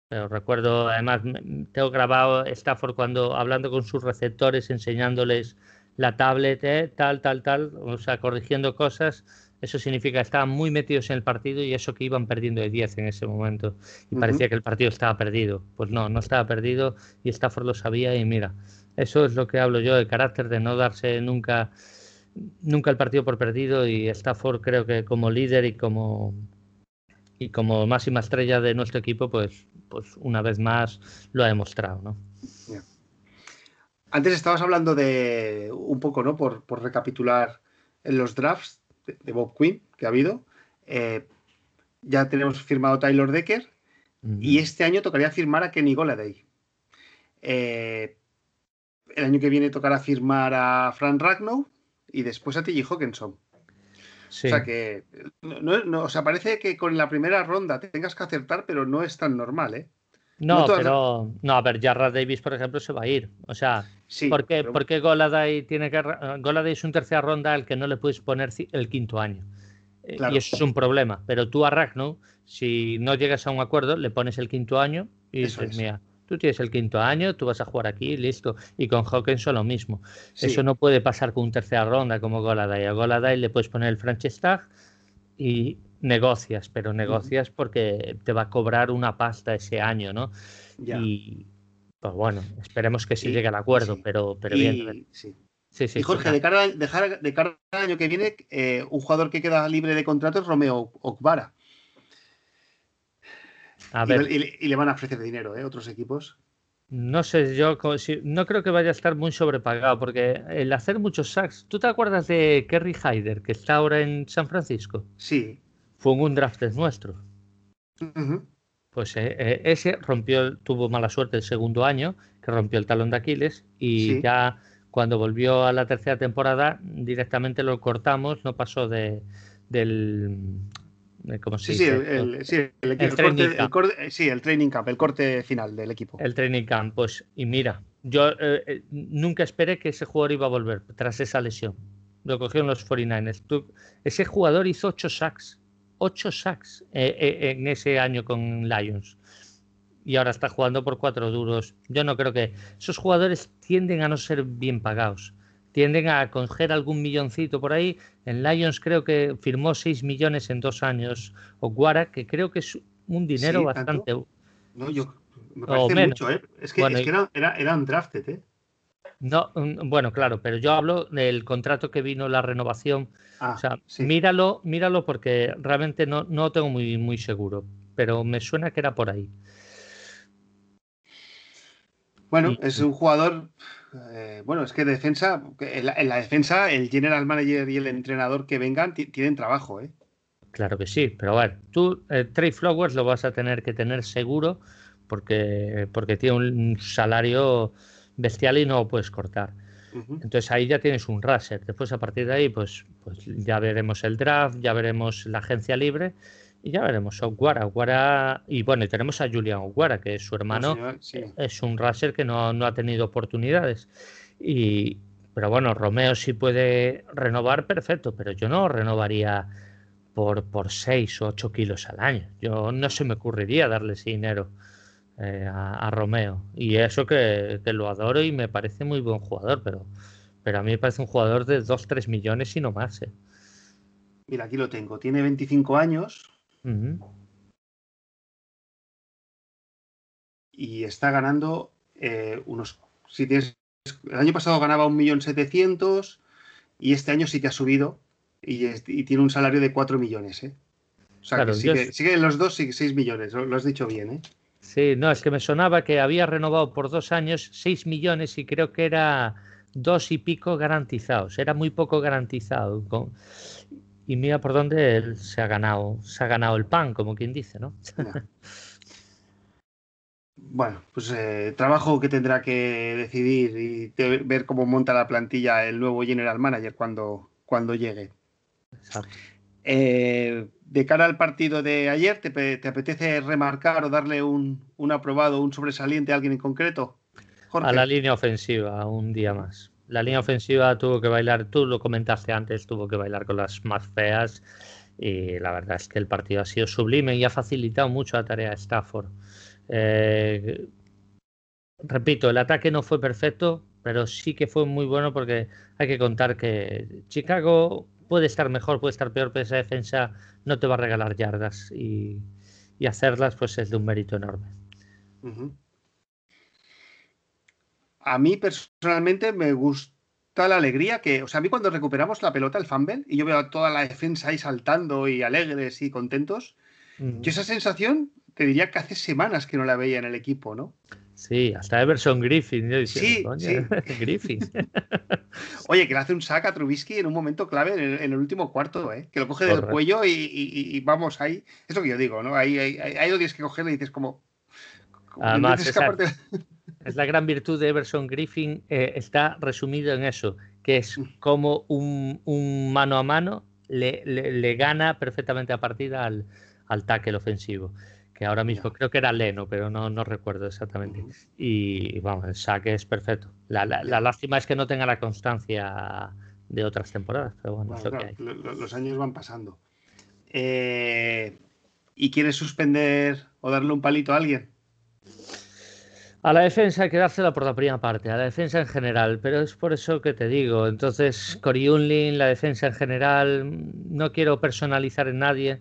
Pero recuerdo, además, tengo grabado Stafford cuando hablando con sus receptores, enseñándoles la tablet, eh, tal, tal, tal, o sea, corrigiendo cosas eso significa que estaban muy metidos en el partido y eso que iban perdiendo de 10 en ese momento. Y parecía que el partido estaba perdido. Pues no, no estaba perdido y Stafford lo sabía y mira, eso es lo que hablo yo, el carácter de no darse nunca, nunca el partido por perdido y Stafford creo que como líder y como y como máxima estrella de nuestro equipo, pues, pues una vez más lo ha demostrado, ¿no? Antes estabas hablando de un poco, ¿no? Por, por recapitular en los drafts, de Bob Quinn que ha habido. Eh, ya tenemos firmado Tyler Decker y este año tocaría firmar a Kenny Goladay. Eh, el año que viene tocará firmar a Frank Ragnow y después a T.J. Hawkinson. O sea que, no, o sea, parece que con la primera ronda tengas que acertar, pero no es tan normal, ¿eh? No, pero no, a ver, Jarrah Davis, por ejemplo, se va a ir. O sea, sí, ¿por, qué, Goladay tiene que Goladay es un tercera ronda al que no le puedes poner el quinto año? Eh, y eso es un problema. Pero tú a Ragno, si no llegas a un acuerdo, le pones el quinto año y dices, mira, tú tienes el quinto año, tú vas a jugar aquí, listo. Y con Hawkinson lo mismo. Eso no puede pasar con un tercera ronda como Goladay. A Goladay le puedes poner el Franchise y negocias, pero negocias porque te va a cobrar una pasta ese año, ¿no? Y pues bueno, esperemos que sí, llegue al acuerdo, pero, pero bien. Sí. Sí, y Jorge, de cara, de, cara, al año que viene, eh, un jugador que queda libre de contrato es Romeo Okvara. A ver. Y, le van a ofrecer dinero, ¿eh? Otros equipos. No sé, yo no creo que vaya a estar muy sobrepagado, porque el hacer muchos sacks. ¿Tú te acuerdas de Kerry Hyder, que está ahora en San Francisco? Sí fue un draft nuestro. Pues eh, eh, ese rompió, tuvo mala suerte el segundo año, que rompió el talón de Aquiles, y ya cuando volvió a la tercera temporada, directamente lo cortamos, no pasó de del ¿cómo se sí, dice? Sí, el, sí, el, el, training corte, sí, el training camp, el corte final del equipo. El training camp, pues, y mira, yo eh, nunca esperé que ese jugador iba a volver tras esa lesión. Lo cogieron los 49ers. ese jugador hizo ocho sacks 8 sacks eh, eh, en ese año con Lions. Y ahora está jugando por cuatro duros. Yo no creo que. Esos jugadores tienden a no ser bien pagados. Tienden a coger algún milloncito por ahí. En Lions creo que firmó 6 millones en dos años. O Guara, que creo que es un dinero bastante. No, yo. Me parece mucho, ¿eh? Es que, es que era, era, drafted, ¿eh? No, bueno, claro, pero yo hablo del contrato que vino, la renovación. Ah, o sea, míralo, míralo porque realmente no, no tengo muy, muy seguro, pero me suena que era por ahí. Bueno, es un jugador. Eh, bueno, es que defensa, en la, defensa, el general manager y el entrenador que vengan tienen trabajo, ¿eh? Claro que sí, pero a ver, tú, eh, Trey Flowers lo vas a tener que tener seguro porque, porque tiene un salario bestial y no lo puedes cortar. Entonces ahí ya tienes un raser. Después a partir de ahí, pues, pues ya veremos el draft, ya veremos la agencia libre y ya veremos Oguara. Oguara y bueno, y tenemos a Julian Oguara, que es su hermano, es un raser que no, ha tenido oportunidades. Y, pero bueno, Romeo sí puede renovar, perfecto, pero yo no renovaría por, por 6 o 8 kilos al año. Yo no se me ocurriría darle ese dinero. Eh, a, Romeo. Y eso que, lo adoro y me parece muy buen jugador, pero, pero a mí me parece un jugador de 2-3 millones y no más. Eh. Mira, aquí lo tengo. Tiene 25 años. Y está ganando eh, unos. Si tienes, el año pasado ganaba 1.700.000 y este año sí que ha subido y, tiene un salario de 4 millones. O sea, que sigue, los dos, sigue 6 millones. Lo, lo has dicho bien, ¿eh? Sí, no, es que me sonaba que había renovado por dos años seis millones y creo que era dos y pico garantizados. Era muy poco garantizado. Y mira por dónde él se ha ganado, se ha ganado el pan, como quien dice, ¿no? Bueno, pues eh, trabajo que tendrá que decidir y ver cómo monta la plantilla el nuevo general manager cuando, cuando llegue. Exacto. Eh, de cara al partido de ayer, ¿te, apetece remarcar o darle un, un, aprobado, un sobresaliente a alguien en concreto? A la línea ofensiva, un día más. La línea ofensiva tuvo que bailar, tú lo comentaste antes, tuvo que bailar con las más feas y la verdad es que el partido ha sido sublime y ha facilitado mucho la tarea de Stafford. Eh, repito, el ataque no fue perfecto, pero sí que fue muy bueno porque hay que contar que Chicago puede estar mejor, puede estar peor, pero esa defensa no te va a regalar yardas y, hacerlas pues es de un mérito enorme. A mí personalmente me gusta la alegría que, o sea, a mí cuando recuperamos la pelota, el fumble, y yo veo a toda la defensa ahí saltando y alegres y contentos, yo esa sensación te diría que hace semanas que no la veía en el equipo, ¿no? Sí, hasta Everson Griffin. sí, sí. Griffin. Oye, que le hace un sack a Trubisky en un momento clave en el, último cuarto, ¿eh? que lo coge del cuello y, vamos ahí. Es lo que yo digo, ¿no? Ahí, ahí, ahí lo tienes que coger y dices como... Además, es la gran virtud de Everson Griffin, eh, está resumido en eso, que es mm. como un, mano a mano le, le, gana perfectamente a partida al, al tackle ofensivo que ahora mismo creo que era Leno, pero no, no recuerdo exactamente. Y vamos, el saque es perfecto. La, lástima es que no tenga la constancia de otras temporadas, pero bueno, Los años van pasando. Eh, ¿Y quieres suspender o darle un palito a alguien? A la defensa hay que dársela por la primera parte, a la defensa en general, pero es por eso que te digo. Entonces, Cory Unlin, la defensa en general, no quiero personalizar en nadie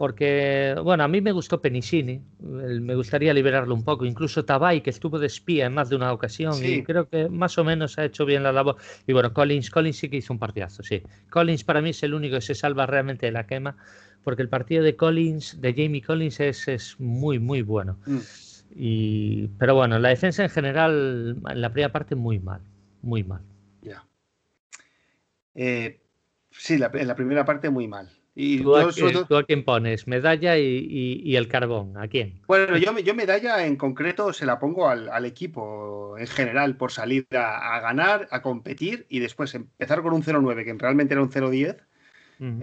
porque, bueno, a mí me gustó Penicini, me gustaría liberarlo un poco, incluso Tabay, que estuvo de espía en más de una ocasión, y creo que más o menos ha hecho bien la labor. Y bueno, Collins, Collins sí que hizo un partidazo, sí. Collins para mí es el único que se salva realmente de la quema, porque el partido de Collins, de Jamie Collins, es, es muy, muy bueno. Mm. Y, pero bueno, la defensa en general, en la primera parte, muy mal, muy mal. Ya. Eh, sí, en la primera parte, muy mal. Y ¿Tú, a, quién pones? ¿Medalla y, el carbón? ¿A quién? Bueno, yo, yo medalla en concreto se la pongo al, equipo en general por salir a, ganar, a competir y después empezar con un 0-9, que realmente era un 0-10.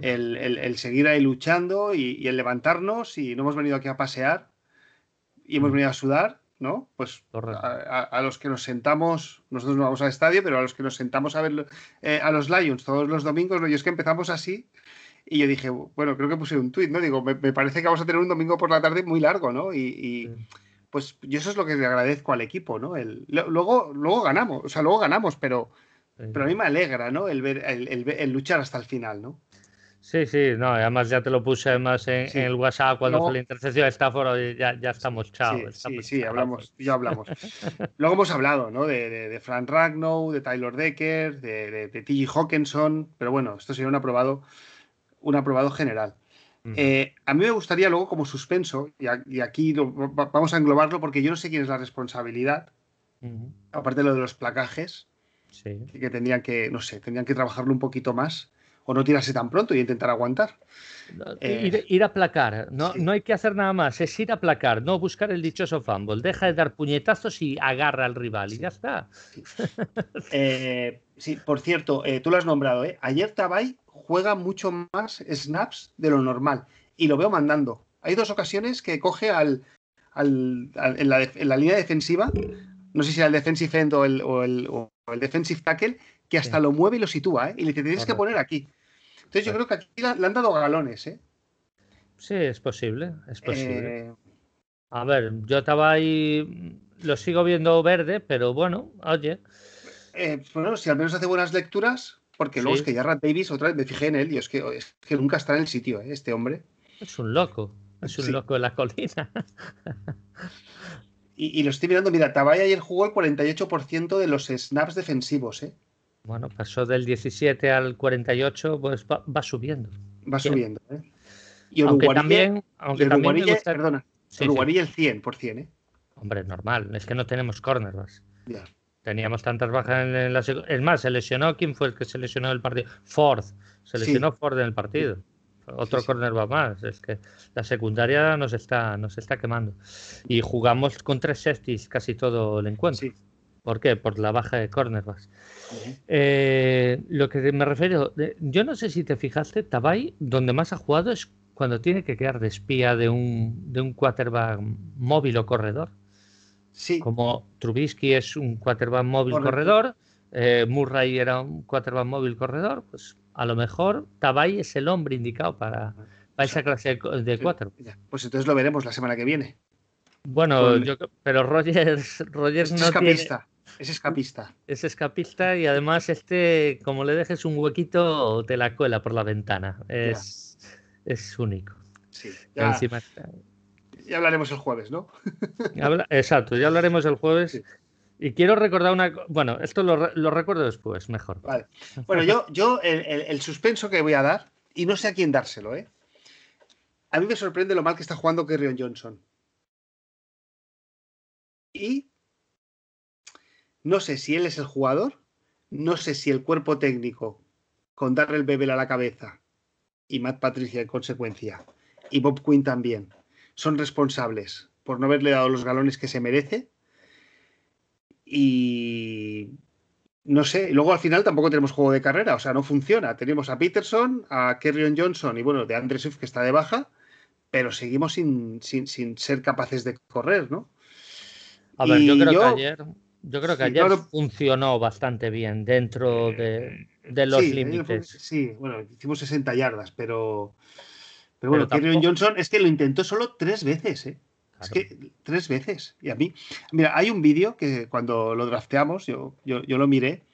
el, seguir ahí luchando y, el levantarnos y no hemos venido aquí a pasear y hemos venido a sudar, ¿no? Pues a, los que nos sentamos, nosotros no vamos al estadio, pero a los que nos sentamos a ver eh, a los Lions todos los domingos, yo es que empezamos así y yo dije, bueno, creo que puse un tuit, ¿no? Digo, me, parece que vamos a tener un domingo por la tarde muy largo, ¿no? Y, pues yo eso es lo que le agradezco al equipo, ¿no? El, luego, luego ganamos, o sea, luego ganamos, pero, pero a mí me alegra, ¿no? El, ver, el, luchar hasta el final, ¿no? Sí, sí, no, además ya te lo puse además en, el WhatsApp cuando fue la intercesión de Stafford, ya, ya estamos chao. Sí, sí, hablamos, ya hablamos. Luego hemos hablado, ¿no? De, de, Frank Ragnow, de Tyler Decker, de, de, de T.G. Hawkinson, pero bueno, esto sería un aprobado un aprobado general. Eh, a mí me gustaría luego como suspenso, y, aquí vamos a englobarlo porque yo no sé quién es la responsabilidad, aparte de lo de los placajes, que tendrían que, no sé, tendrían que trabajarlo un poquito más o no tirarse tan pronto y intentar aguantar. Eh, ir, a placar, no, no hay que hacer nada más, es ir a placar, no buscar el dichoso fumble. Deja de dar puñetazos y agarra al rival y ya está. Eh, sí, por cierto, tú lo has nombrado, ayer Tabay juega mucho más snaps de lo normal y lo veo mandando. Hay dos ocasiones que coge al, en, la, línea defensiva, no sé si era el defensive end o el, o el, defensive tackle, que hasta lo mueve y lo sitúa, ¿eh? y le tienes que poner aquí. Entonces yo creo que aquí le, han dado galones. ¿eh? Sí, es posible, es posible. Eh, A ver, yo estaba ahí, lo sigo viendo verde, pero bueno, oye. Eh, bueno, si al menos hace buenas lecturas, porque luego es que ya Rat Davis, otra vez me fijé en él y es que, es que nunca está en el sitio, ¿eh? este hombre. Es un loco, es un loco en la colina. y, lo estoy mirando, mira, Tabay ayer jugó el 48% de los snaps defensivos, ¿eh? Bueno, pasó del 17 al 48, pues va, subiendo. Va subiendo, ¿eh? Y aunque también, aunque también perdona, sí, el 100%, ¿eh? Hombre, normal, es que no tenemos cornerbacks. Ya. Teníamos tantas bajas en la Es más, se lesionó. ¿Quién fue el que se lesionó el partido? Ford. Se lesionó Ford en el partido. Otro corner va más. Es que la secundaria nos está, nos está quemando. Y jugamos con tres safeties casi todo el encuentro. ¿Por qué? Por la baja de cornerbacks. Eh, lo que me refiero, yo no sé si te fijaste, Tabay, donde más ha jugado es cuando tiene que quedar de espía de un, de un quarterback móvil o corredor. Sí. Como Trubisky es un quarterback móvil corredor, eh, Murray era un quarterback móvil corredor, pues a lo mejor Tabay es el hombre indicado para, esa clase de, cuatro. Pues entonces lo veremos la semana que viene. Bueno, yo, pero Rogers, Rogers es escapista, Es escapista. Es escapista y además este, como le dejes un huequito, te la cuela por la ventana. Es, es único. Sí, ya, ya, hablaremos el jueves, ¿no? exacto, ya hablaremos el jueves. Y quiero recordar una. Bueno, esto lo, lo, recuerdo después, mejor. Vale. Bueno, yo, yo el, el, suspenso que voy a dar, y no sé a quién dárselo, ¿eh? A mí me sorprende lo mal que está jugando Kerryon Johnson. Y no sé si él es el jugador, no sé si el cuerpo técnico, con darle el bebé a la cabeza, y Matt Patricia en consecuencia, y Bob Quinn también, son responsables por no haberle dado los galones que se merece y no sé, luego al final tampoco tenemos juego de carrera, o sea, no funciona. Tenemos a Peterson, a Kerrion Johnson y bueno, de Andre Swift que está de baja, pero seguimos sin, sin, ser capaces de correr, ¿no? A ver, yo creo que ayer, yo creo que ayer funcionó bastante bien dentro de, los límites. Sí, bueno, hicimos 60 yardas, pero, pero bueno, Kerrion Johnson es que lo intentó solo tres veces, ¿eh? Es que tres veces. Y a mí, mira, hay un vídeo que cuando lo drafteamos, yo, yo, lo miré.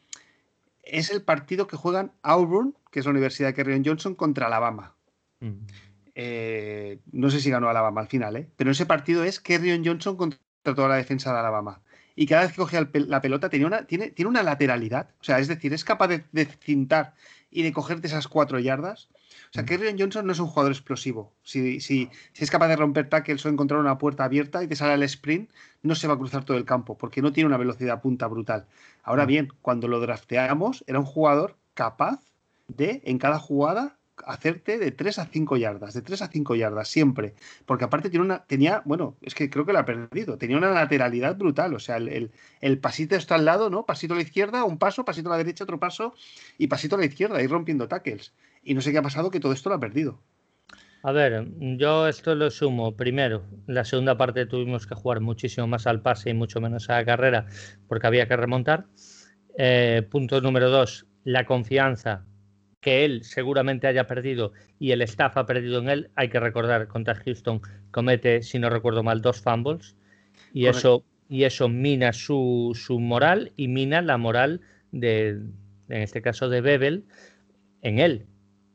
Es el partido que juegan Auburn, que es la Universidad de Kerryon Johnson, contra Alabama. Mm. Eh, no sé si ganó Alabama al final, ¿eh? pero ese partido es Kerryon Johnson contra toda la defensa de Alabama. Y cada vez que cogía la pelota tenía una, tiene, tiene una lateralidad. O sea, es decir, es capaz de, de cintar y de cogerte esas cuatro yardas o sea, Kerryon Johnson no es un jugador explosivo. Si, si, si, es capaz de romper tackles o encontrar una puerta abierta y te sale al sprint, no se va a cruzar todo el campo porque no tiene una velocidad punta brutal. Ahora bien, cuando lo drafteamos, era un jugador capaz de, en cada jugada, hacerte de 3 a 5 yardas, de 3 a 5 yardas, siempre. Porque aparte tiene una, tenía, bueno, es que creo que lo ha perdido, tenía una lateralidad brutal, o sea, el, el, pasito está al lado, ¿no? Pasito a la izquierda, un paso, pasito a la derecha, otro paso, y pasito a la izquierda, ir rompiendo tackles. Y no sé qué ha pasado, que todo esto lo ha perdido. A ver, yo esto lo sumo. Primero, la segunda parte tuvimos que jugar muchísimo más al pase y mucho menos a la carrera porque había que remontar. Eh, punto número dos, la confianza que él seguramente haya perdido y el staff ha perdido en él. Hay que recordar, contra Houston comete, si no recuerdo mal, dos fumbles y eso y eso mina su, su, moral y mina la moral de, en este caso, de Bebel en él.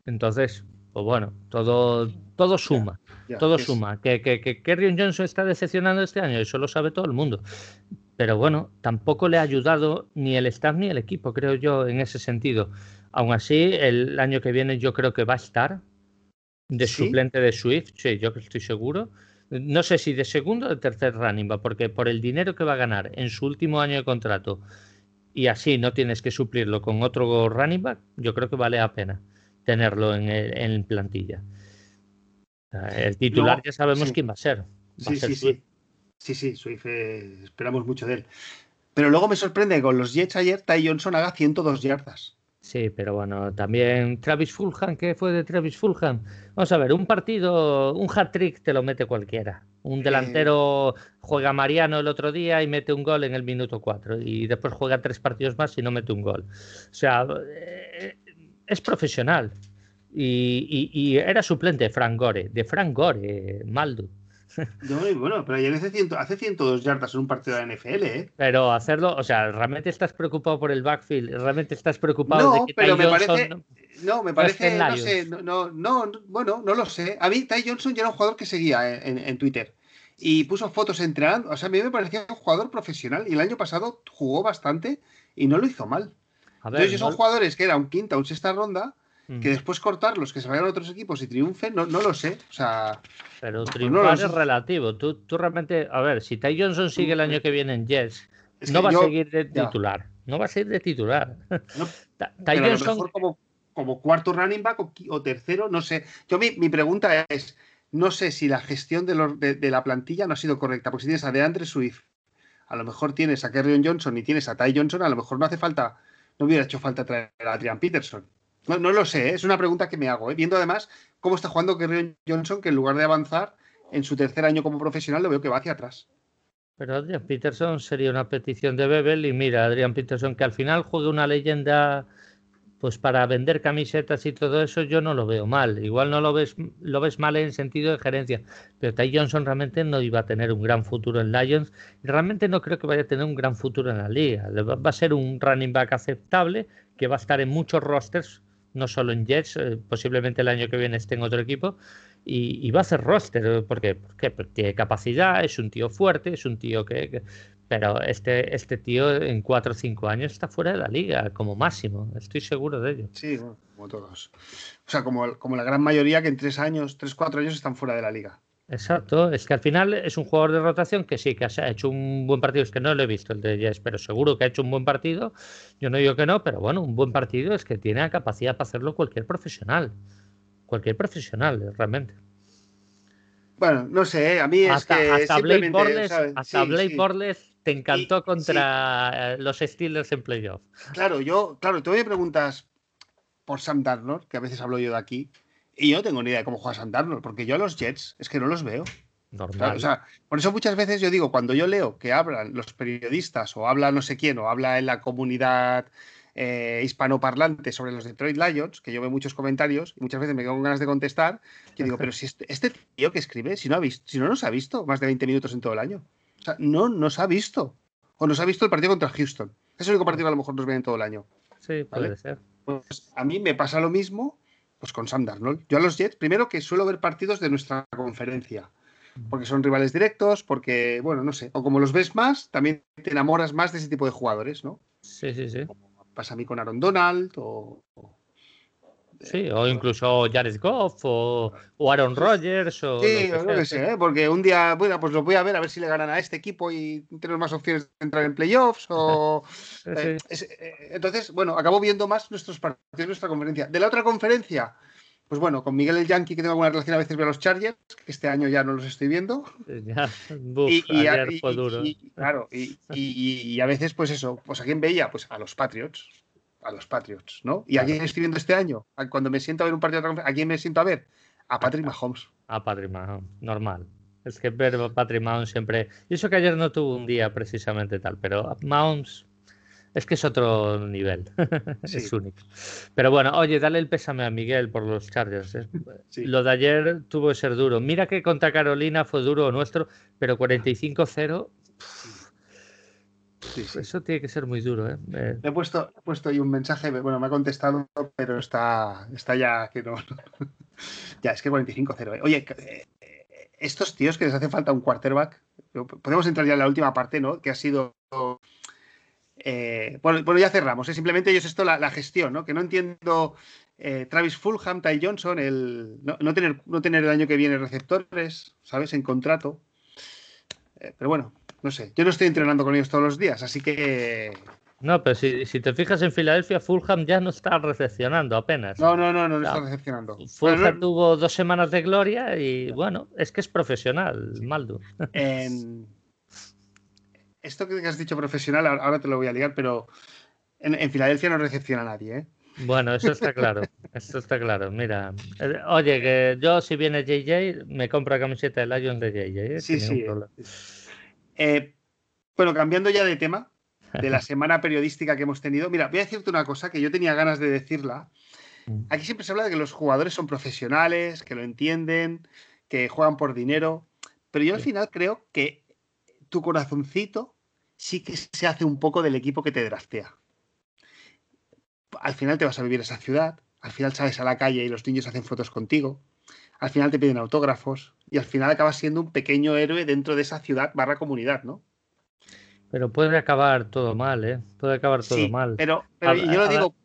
Entonces, pues bueno, todo, todo suma. todo suma. Que, que, que Kerrion Johnson está decepcionando este año, eso lo sabe todo el mundo. Pero bueno, tampoco le ha ayudado ni el staff ni el equipo, creo yo, en ese sentido. Aún así, el año que viene yo creo que va a estar de suplente de Swift, sí, yo estoy seguro. No sé si de segundo o de tercer running va, porque por el dinero que va a ganar en su último año de contrato y así no tienes que suplirlo con otro running back, yo creo que vale la pena tenerlo en, en plantilla. El titular ya sabemos quién va a ser. sí, sí, sí. Sí, sí, Swift, eh, esperamos mucho de él. Pero luego me sorprende que con los Jets ayer Ty Johnson haga 102 yardas. Sí, pero bueno, también Travis Fulham, ¿qué fue de Travis Fulham? Vamos a ver, un partido, un hat-trick te lo mete cualquiera. Un delantero juega Mariano el otro día y mete un gol en el minuto 4 y después juega tres partidos más y no mete un gol. O sea, eh, es profesional. Y, era suplente de Frank Gore, de Frank Gore, Maldo. No, bueno, pero ayer hace, hace 102 yardas en un partido de la NFL, ¿eh? Pero hacerlo, o sea, ¿realmente estás preocupado por el backfield? ¿Realmente estás preocupado no, de que pero me parece, no, me parece, no sé, no, no, bueno, no lo sé. A mí Ty Johnson ya era un jugador que seguía en, Twitter y puso fotos entrenando. O sea, a mí me parecía un jugador profesional y el año pasado jugó bastante y no lo hizo mal. A ver, Entonces, son jugadores que eran quinta o sexta ronda que después cortarlos, que se vayan a otros equipos y triunfen, no, no lo sé. O sea, pero triunfar es relativo. Tú, tú realmente, a ver, si Ty Johnson sigue el año que viene en Jets, no va a seguir de titular. No va a ser de titular. Ty Johnson... como, como cuarto running back o, tercero, no sé. Yo mi, mi, pregunta es, no sé si la gestión de, de, la plantilla no ha sido correcta, porque si tienes a DeAndre Swift, a lo mejor tienes a Kerryon Johnson y tienes a Ty Johnson, a lo mejor no hace falta, no hubiera hecho falta traer a Adrian Peterson. No, lo sé, ¿eh? es una pregunta que me hago, ¿eh? viendo además cómo está jugando Kerryon Johnson, que en lugar de avanzar en su tercer año como profesional, lo veo que va hacia atrás. Pero Adrian Peterson sería una petición de Bebel y mira, Adrian Peterson que al final juegue una leyenda pues para vender camisetas y todo eso yo no lo veo mal. Igual no lo ves, lo ves mal en sentido de gerencia, pero Ty Johnson realmente no iba a tener un gran futuro en Lions realmente no creo que vaya a tener un gran futuro en la liga. Va a ser un running back aceptable que va a estar en muchos rosters, no solo en Jets, eh, posiblemente el año que viene esté en otro equipo. Y, va a hacer roster, porque, porque tiene capacidad, es un tío fuerte, es un tío que pero este, este tío en 4 o 5 años está fuera de la liga, como máximo. Estoy seguro de ello. Sí, como todos. O sea, como, como la gran mayoría que en 3 años, 3, 4 años están fuera de la liga. Exacto, es que al final es un jugador de rotación que sí, que ha hecho un buen partido, es que no lo he visto el de Jess, pero seguro que ha hecho un buen partido. Yo no digo que no, pero bueno, un buen partido es que tiene la capacidad para hacerlo cualquier profesional. Cualquier profesional, realmente. Bueno, no sé, a mí es que hasta Blake Borles, hasta Blake Borles te encantó contra los Steelers en playoff. Claro, yo, claro, tú me preguntas por Sam Darnold, que a veces hablo yo de aquí, y yo no tengo ni idea de cómo juega Sam Darnold, porque yo a los Jets es que no los veo. Normal. o sea, por eso muchas veces yo digo, cuando yo leo que hablan los periodistas o habla no sé quién o habla en la comunidad eh, hispanoparlante sobre los Detroit Lions, que yo veo muchos comentarios y muchas veces me quedo con ganas de contestar, yo digo, pero si este, este, tío que escribe, si no, ha visto, si no nos ha visto más de 20 minutos en todo el año. O sea, no nos ha visto. O nos ha visto el partido contra Houston. Es el único partido que a lo mejor nos ven en todo el año. Sí, puede ser. Pues a mí me pasa lo mismo pues con Sam Darnold. Yo a los Jets, primero que suelo ver partidos de nuestra conferencia. Porque son rivales directos, porque, bueno, no sé. O como los ves más, también te enamoras más de ese tipo de jugadores, ¿no? Sí, sí, sí. pasa a mí con Aaron Donald o, Sí, o incluso Jared Goff o, Aaron Rodgers. O sí, no que sé, ¿eh? porque un día, bueno, pues lo voy a ver a ver si le ganan a este equipo y tener más opciones de entrar en playoffs. O, eh, eh, entonces, bueno, acabo viendo más nuestros partidos, nuestra conferencia. De la otra conferencia, pues bueno, con Miguel el Yankee, que tengo alguna relación, a veces veo a los Chargers, que este año ya no los estoy viendo. Ya, y, fue duro. claro, y, a veces, pues eso, pues a quién veía, pues a los Patriots a los Patriots, ¿no? ¿Y a quién estoy viendo este año? Cuando me siento a ver un partido de ¿a quién me siento a ver? A Patrick Mahomes. A Patrick Mahomes, normal. Es que ver a Patrick Mahomes siempre. Y eso que ayer no tuvo un día precisamente tal, pero Mahomes es que es otro nivel. es único. Pero bueno, oye, dale el pésame a Miguel por los Chargers. ¿eh? Lo de ayer tuvo que ser duro. Mira que contra Carolina fue duro nuestro, pero 45-0. Eso tiene que ser muy duro, ¿eh? he puesto, he puesto ahí un mensaje, bueno, me ha contestado, pero está, está ya que no. ya, es que 45-0. ¿eh? Oye, eh, estos tíos que les hace falta un quarterback, podemos entrar ya en la última parte, ¿no? Que ha sido. Eh, bueno, ya cerramos. Simplemente ellos esto, la, gestión, ¿no? Que no entiendo. Travis Fulham, Ty Johnson, el no, tener, no tener el año que viene receptores, ¿sabes? En contrato. pero bueno, no sé, yo no estoy entrenando con ellos todos los días, así que... No, pero si, te fijas en Filadelfia, Fulham ya no está recepcionando apenas. No, no, no, no, está recepcionando. Fulham tuvo dos semanas de gloria y bueno, es que es profesional, Maldo. Esto que has dicho profesional, ahora te lo voy a liar, pero en, Filadelfia no recepciona a nadie, ¿eh? Bueno, eso está claro. Eso está claro. Mira, eh, oye, que yo si viene JJ, me compro la camiseta de Lions de JJ. ¿eh? Sí, sí. Eh, bueno, cambiando ya de tema, de la semana periodística que hemos tenido, mira, voy a decirte una cosa que yo tenía ganas de decirla. Mm. Aquí siempre se habla de que los jugadores son profesionales, que lo entienden, que juegan por dinero, pero yo al final creo que tu corazoncito sí que se hace un poco del equipo que te draftea. Al final te vas a vivir esa ciudad, al final sales a la calle y los niños hacen fotos contigo, al final te piden autógrafos y al final acabas siendo un pequeño héroe dentro de esa ciudad barra comunidad, ¿no? Pero puede acabar todo mal, ¿eh? Puede acabar todo mal. Pero, pero yo lo digo.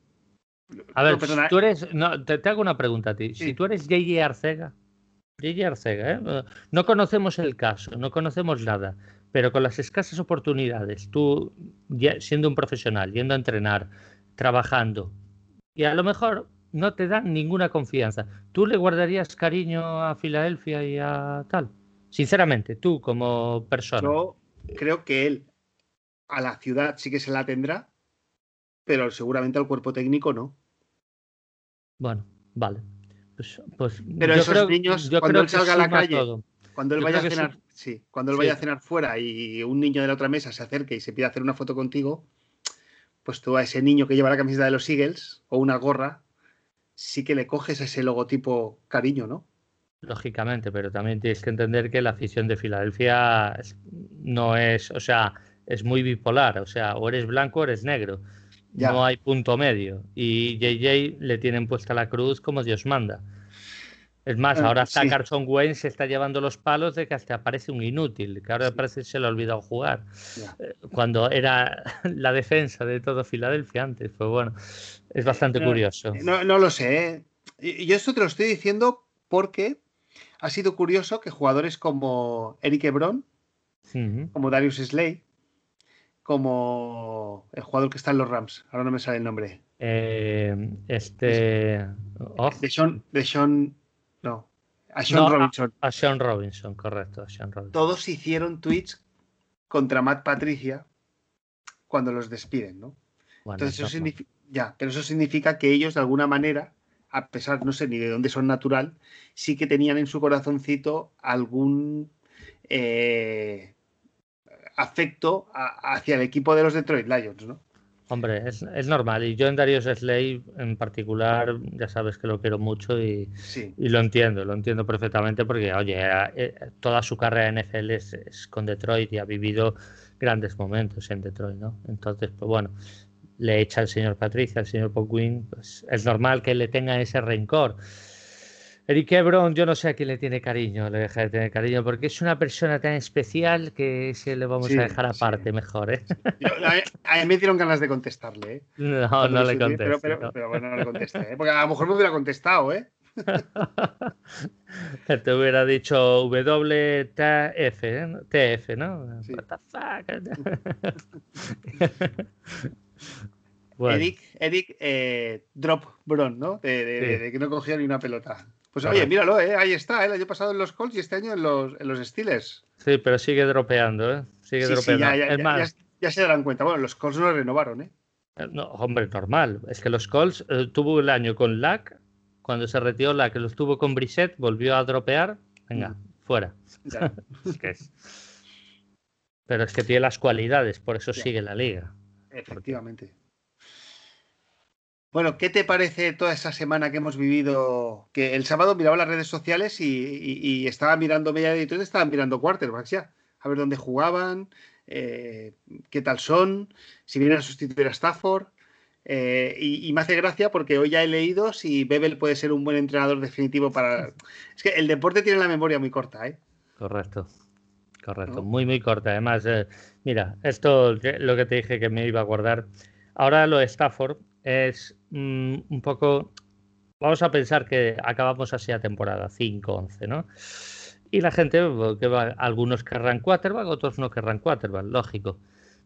A ver, tú eres. No, te, hago una pregunta a ti. Si tú eres J.J. Arcega, J.J. Arcega, ¿eh? No conocemos el caso, no conocemos nada, pero con las escasas oportunidades, tú siendo un profesional, yendo a entrenar, trabajando, y a lo mejor no te dan ninguna confianza. ¿Tú le guardarías cariño a Filadelfia y a tal? Sinceramente, tú como persona. Yo creo que él a la ciudad sí que se la tendrá, pero seguramente al cuerpo técnico no. Bueno, vale. Pues, pues pero esos niños, cuando él salga a la calle, cuando él vaya a cenar, sí, cuando él vaya a cenar fuera y un niño de la otra mesa se acerque y se pide hacer una foto contigo, pues tú a ese niño que lleva la camiseta de los Eagles o una gorra, sí que le coges ese logotipo cariño, ¿no? Lógicamente, pero también tienes que entender que la afición de Filadelfia no es, o sea, es muy bipolar, o sea, o eres blanco o eres negro. No hay punto medio. Y JJ le tienen puesta la cruz como Dios manda. Es más, ahora hasta Carson Wayne se está llevando los palos de que hasta parece un inútil, que ahora parece que se le ha olvidado jugar. Eh, cuando era la defensa de todo Filadelfia antes. Pues bueno, es bastante curioso. No, no lo sé. ¿eh? Yo esto te lo estoy diciendo porque ha sido curioso que jugadores como Eric Ebron, como Darius Slay, como el jugador que está en los Rams, ahora no me sale el nombre. Eh, este. Oh. De, Sean, de Sean. No. A Sean Robinson. A, Sean Robinson, correcto. A Sean Robinson. Todos hicieron tweets contra Matt Patricia cuando los despiden, ¿no? Entonces, eso significa, ya, pero eso significa que ellos, de alguna manera, a pesar, no sé ni de dónde son natural, sí que tenían en su corazoncito algún eh, afecto hacia el equipo de los Detroit Lions, ¿no? Hombre, es, normal. Y yo en Darius Slay en particular, ya sabes que lo quiero mucho y, lo entiendo, lo entiendo perfectamente porque, oye, eh, toda su carrera en NFL es, con Detroit y ha vivido grandes momentos en Detroit, ¿no? Entonces, pues bueno, le echa al señor Patricia, al señor Pogwin, pues es normal que le tenga ese rencor. Eric Ebron, yo no sé a quién le tiene cariño, le deja de tener cariño, porque es una persona tan especial que se le vamos a dejar aparte mejor. ¿eh? a, mí me dieron ganas de contestarle. ¿eh? No, no le contesté. Pero, pero, bueno, no le contesté, ¿eh? porque a lo mejor me hubiera contestado, ¿eh? Te hubiera dicho WTF, ¿eh? TF, ¿no? What the fuck? Eric, Eric eh, Drop Bron, ¿no? de, que no cogía ni una pelota. Pues oye, míralo, ¿eh? ahí está, ¿eh? el año pasado en los Colts y este año en los, en los Steelers. Sí, pero sigue dropeando, ¿eh? Sigue dropeando. ya, se darán cuenta. Bueno, los Colts no renovaron, ¿eh? ¿eh? No, hombre, normal. Es que los Colts eh, tuvo el año con Lack, cuando se retiró Lack, los tuvo con Brissett, volvió a dropear. Venga, mm. fuera. Pero es que tiene las cualidades, por eso sigue la liga. Efectivamente. Bueno, ¿qué te parece toda esa semana que hemos vivido? Que el sábado miraba las redes sociales y, estaba mirando media de Detroit, estaban mirando quarterbacks ya, a ver dónde jugaban, eh, qué tal son, si vienen a sustituir a Stafford. Eh, y, me hace gracia porque hoy ya he leído si Bebel puede ser un buen entrenador definitivo para. Es que el deporte tiene la memoria muy corta, ¿eh? Correcto. Correcto, muy, muy corta. Además, eh, mira, esto lo que te dije que me iba a guardar. Ahora lo de Stafford es mm, un poco, vamos a pensar que acabamos así a temporada 5-11, ¿no? Y la gente, pues, que va, algunos querrán quarterback, otros no querrán quarterback, lógico.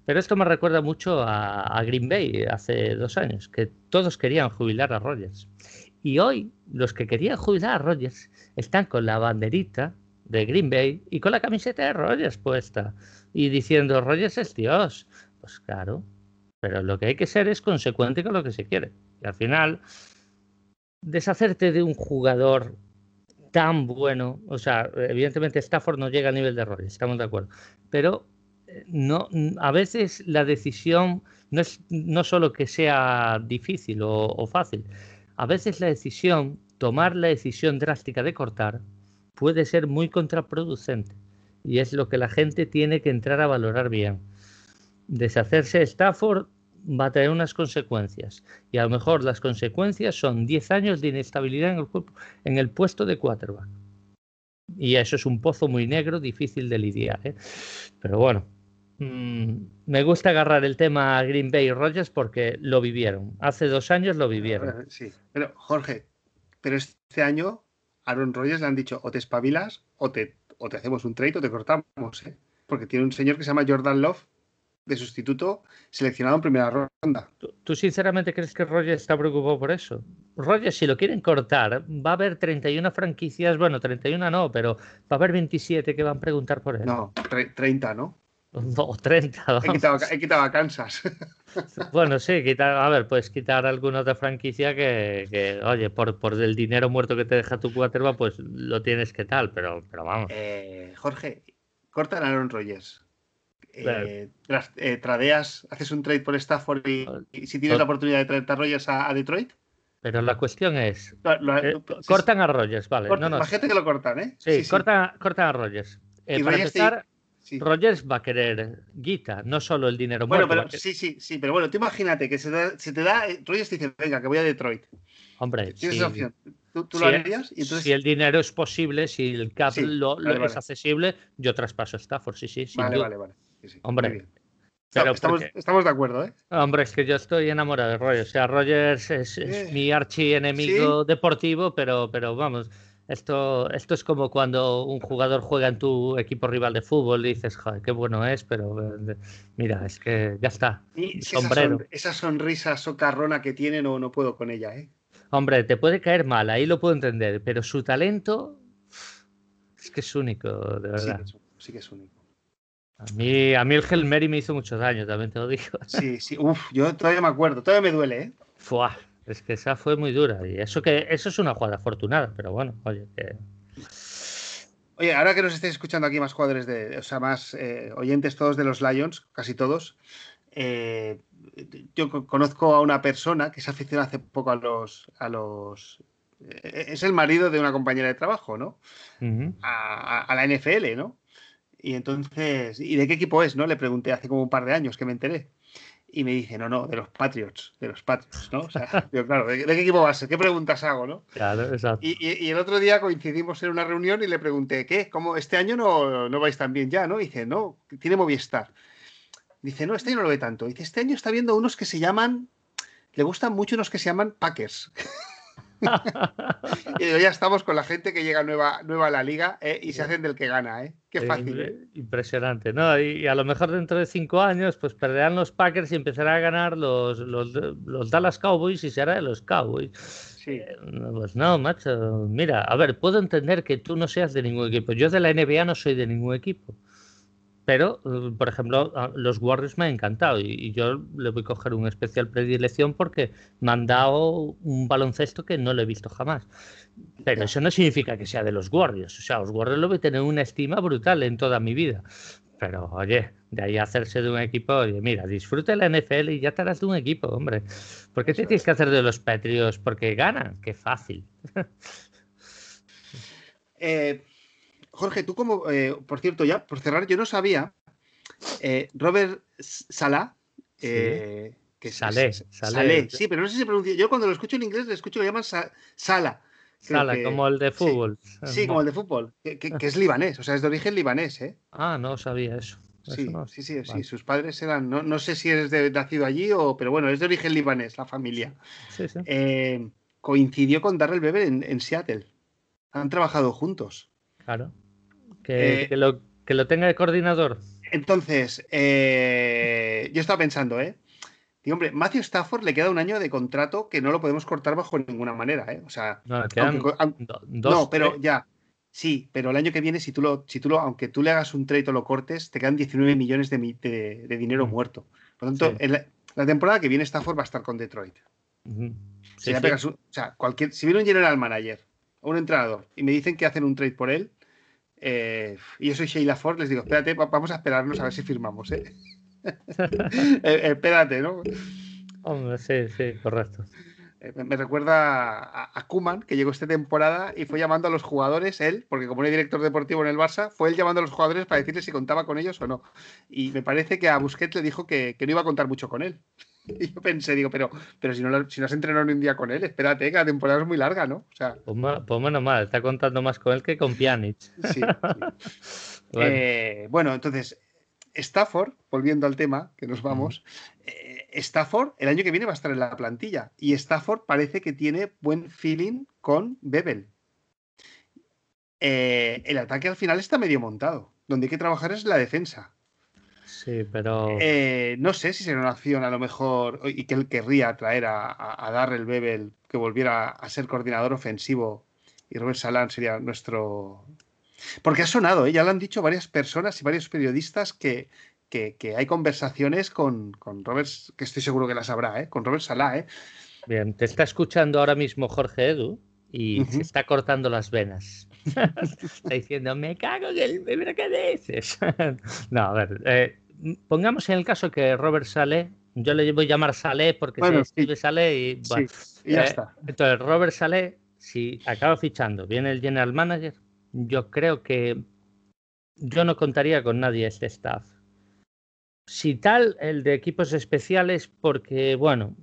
Pero esto me recuerda mucho a, Green Bay hace dos años, que todos querían jubilar a Rogers. Y hoy los que querían jubilar a Rogers están con la banderita de Green Bay y con la camiseta de Rogers puesta y diciendo Rogers es Dios. Pues claro, pero lo que hay que ser es consecuente con lo que se quiere. Y al final, deshacerte de un jugador tan bueno, o sea, evidentemente Stafford no llega al nivel de errores, estamos de acuerdo, pero eh, no, a veces la decisión no es no solo que sea difícil o fácil, a veces la decisión, tomar la decisión drástica de cortar, puede ser muy contraproducente. Y es lo que la gente tiene que entrar a valorar bien deshacerse de Stafford va a tener unas consecuencias. Y a lo mejor las consecuencias son 10 años de inestabilidad en el, en el puesto de quarterback. Y eso es un pozo muy negro, difícil de lidiar. ¿eh? Pero bueno, mm, me gusta agarrar el tema Green Bay y Rogers porque lo vivieron. Hace dos años lo vivieron. Sí, pero Jorge, pero este año Aaron Rodgers le han dicho o te espabilas o te, o te hacemos un trade o te cortamos. ¿eh? Porque tiene un señor que se llama Jordan Love de sustituto seleccionado en primera ronda. ¿Tú, sinceramente crees que Rogers está preocupado por eso? Rogers, si lo quieren cortar, va a haber 31 franquicias, bueno, 31 no, pero va a haber 27 que van a preguntar por él. No, 30, ¿no? O 30. He quitado, he quitado, a Kansas. Bueno, sí, quitar, a ver, pues quitar alguna otra franquicia que, oye, por, por el dinero muerto que te deja tu quarterback, pues lo tienes que tal, pero, pero vamos. Eh, Jorge, corta a Aaron Rodgers. Eh, eh, tradeas, haces un trade por Stafford y, si tienes la oportunidad de traer a Rodgers a, Detroit. Pero la cuestión es, cortan a Rodgers, vale. no, no. gente que lo cortan, ¿eh? Sí, Cortan, cortan, a para empezar, Rogers va a querer guita, no solo el dinero bueno, Pero, Sí, sí, sí, pero bueno, tú imagínate que se, te da, Rogers te dice, venga, que voy a Detroit. Hombre, tienes esa opción. ¿Tú, lo harías? Si el dinero es posible, si el cap lo, es accesible, yo traspaso Stafford, sí, sí. Vale, vale, vale, Hombre. Pero estamos, estamos, de acuerdo, ¿eh? Hombre, es que yo estoy enamorado de Rogers. O sea, Rogers es, es mi archi enemigo deportivo, pero, pero vamos, esto, esto es como cuando un jugador juega en tu equipo rival de fútbol y dices, joder, qué bueno es, pero eh, mira, es que ya está. sombrero. Esa, sonrisa socarrona que tiene no, no puedo con ella, ¿eh? Hombre, te puede caer mal, ahí lo puedo entender, pero su talento es que es único, de verdad. Sí, que es único. A mí, a mí el Helmeri me hizo mucho daño, también te lo digo. Sí, sí, uf, yo todavía me acuerdo, todavía me duele, ¿eh? Fuah. Es que esa fue muy dura. Y eso que eso es una jugada afortunada, pero bueno, oye, que. Oye, ahora que nos estéis escuchando aquí más jugadores de, o sea, más eh, oyentes todos de los Lions, casi todos, eh, yo conozco a una persona que se aficionó hace poco a los, a los, eh, es el marido de una compañera de trabajo, ¿no? a, a, la NFL, ¿no? Y entonces, ¿y de qué equipo es? ¿No? Le pregunté hace como un par de años que me enteré y me dice, no, no, de los Patriots, de los Patriots, ¿no? O sea, claro, ¿de, qué equipo va a ser? ¿Qué preguntas hago, no? Claro, exacto. Y, el otro día coincidimos en una reunión y le pregunté, ¿qué? ¿Cómo este año no, no vais tan bien ya, no? dice, no, tiene Movistar. Dice, no, este año no lo ve tanto. Dice, este año está viendo unos que se llaman, le gustan mucho unos que se llaman Packers. y ya estamos con la gente que llega nueva, nueva a la liga eh, y se hacen del que gana, ¿eh? Qué fácil. ¿eh? Impresionante, ¿no? Y, a lo mejor dentro de cinco años, pues perderán los Packers y empezarán a ganar los, los, Dallas Cowboys y será de los Cowboys. Sí. Eh, pues no, macho. Mira, a ver, puedo entender que tú no seas de ningún equipo. Yo de la NBA no soy de ningún equipo. Pero, eh, por ejemplo, los Warriors me han encantado y, yo le voy a coger un especial predilección porque me han dado un baloncesto que no lo he visto jamás. Pero eso no significa que sea de los Warriors. O sea, los Warriors lo voy a tener una estima brutal en toda mi vida. Pero, oye, de ahí hacerse de un equipo, oye, mira, disfruta la NFL y ya te harás de un equipo, hombre. ¿Por qué te tienes que hacer de los Patriots? Porque ganan, qué fácil. eh, Jorge, tú como, eh, por cierto, ya por cerrar, yo no sabía, eh, Robert Sala, eh, que Salé, Salé, sí, pero no sé si se pronuncia, yo cuando lo escucho en inglés le escucho que llaman Sala. Sala, como el de fútbol. Sí, como el de fútbol, que, es libanés, o sea, es de origen libanés, ¿eh? Ah, no sabía eso. Sí, sí, sí, sí, sus padres eran, no, sé si es de, nacido allí o, pero bueno, es de origen libanés, la familia. Sí, sí. coincidió con Darrell Beber en Seattle. Han trabajado juntos. Claro. Eh, que, lo, que lo tenga de coordinador. Entonces, eh, yo estaba pensando, ¿eh? Digo, hombre, Matthew Stafford le queda un año de contrato que no lo podemos cortar bajo ninguna manera, ¿eh? O sea, no, pero ya. Sí, pero el año que viene, si tú lo, si tú lo, aunque tú le hagas un trade o lo cortes, te quedan 19 millones de, de, dinero mm. muerto. Por lo tanto, la, temporada que viene Stafford va a estar con Detroit. si, o sea, cualquier, si viene un general manager o un entrenador y me dicen que hacen un trade por él, eh, y yo soy Sheila Ford, les digo, espérate, vamos a esperarnos a ver si firmamos, ¿eh? eh espérate, ¿no? Hombre, sí, sí, correcto. Me recuerda a, Kuman, que llegó esta temporada y fue llamando a los jugadores, él, porque como era director deportivo en el Barça, fue él llamando a los jugadores para decirles si contaba con ellos o no. Y me parece que a Busquets le dijo que, que no iba a contar mucho con él. Y yo pensé, digo, pero, pero si, no, si no has entrenado ni un día con él, espérate, que la temporada es muy larga, ¿no? O sea, pues, pues menos mal, está contando más con él que con Pjanic. Sí. Eh, bueno. entonces, Stafford, volviendo al tema, que nos vamos, eh, Stafford el año que viene va a estar en la plantilla y Stafford parece que tiene buen feeling con Bebel. Eh, el ataque al final está medio montado. Donde hay que trabajar es la defensa. Sí, pero. Eh, no sé si será una acción a lo mejor y que él querría traer a, a, Darrell Bebel que volviera a ser coordinador ofensivo y Robert Salán sería nuestro. Porque ha sonado, ¿eh? ya lo han dicho varias personas y varios periodistas que, que, hay conversaciones con, con, Robert, que estoy seguro que las habrá, ¿eh? con Robert Salah. ¿eh? Bien, te está escuchando ahora mismo Jorge Edu y se está cortando las venas. está diciendo, me cago en el que dices. no, a ver, eh, pongamos en el caso que Robert Saleh, yo le voy a llamar Saleh porque se escribe Saleh y, ya eh, está. Entonces, Robert Saleh, si acaba fichando, viene el general manager, yo creo que yo no contaría con nadie este staff. Si tal, el de equipos especiales, porque, bueno,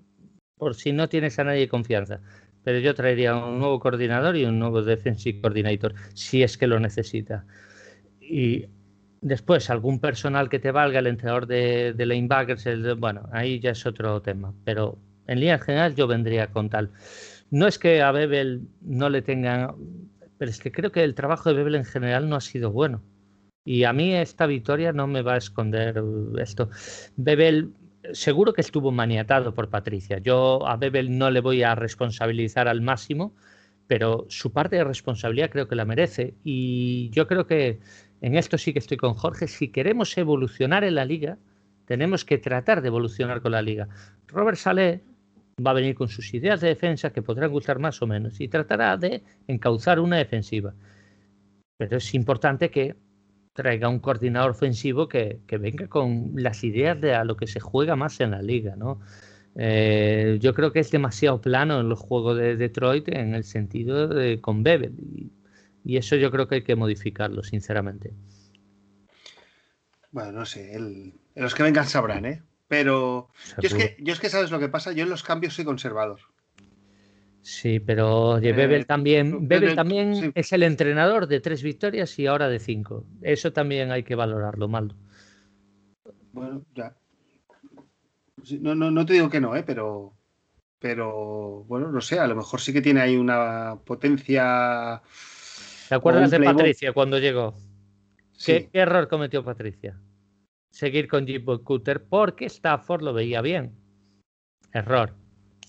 por si no tienes a nadie de confianza. Pero yo traería un nuevo coordinador y un nuevo defensive coordinator, si es que lo necesita. Y después, algún personal que te valga, el entrenador de, de lanebackers, el, bueno, ahí ya es otro tema. Pero en línea general yo vendría con tal. No es que a Bebel no le tengan, pero es que creo que el trabajo de Bebel en general no ha sido bueno. Y a mí esta victoria no me va a esconder esto. Bebel seguro que estuvo maniatado por Patricia. Yo a Bebel no le voy a responsabilizar al máximo, pero su parte de responsabilidad creo que la merece. Y yo creo que en esto sí que estoy con Jorge. Si queremos evolucionar en la liga, tenemos que tratar de evolucionar con la liga. Robert Saleh va a venir con sus ideas de defensa que podrán gustar más o menos y tratará de encauzar una defensiva. Pero es importante que traiga un coordinador ofensivo que, venga con las ideas de a lo que se juega más en la liga, ¿no? Eh, yo creo que es demasiado plano en los juegos de Detroit en el sentido de con Bebel eso yo creo que hay que modificarlo, sinceramente. Bueno, no sé, los que vengan sabrán, ¿eh? Pero yo es, que, yo es que sabes lo que pasa, yo en los cambios soy conservador. Sí, pero Bebel eh, también, Bebel también es el entrenador de tres victorias y ahora de cinco. Eso también hay que valorarlo, mal. Bueno, ya. No, no, no te digo que no, ¿eh? pero, pero bueno, no sé, a lo mejor sí que tiene ahí una potencia. ¿Te acuerdas de Patricia cuando llegó? ¿Qué, error cometió Patricia? Seguir con Jimbo Cutter porque Stafford lo veía bien. Error.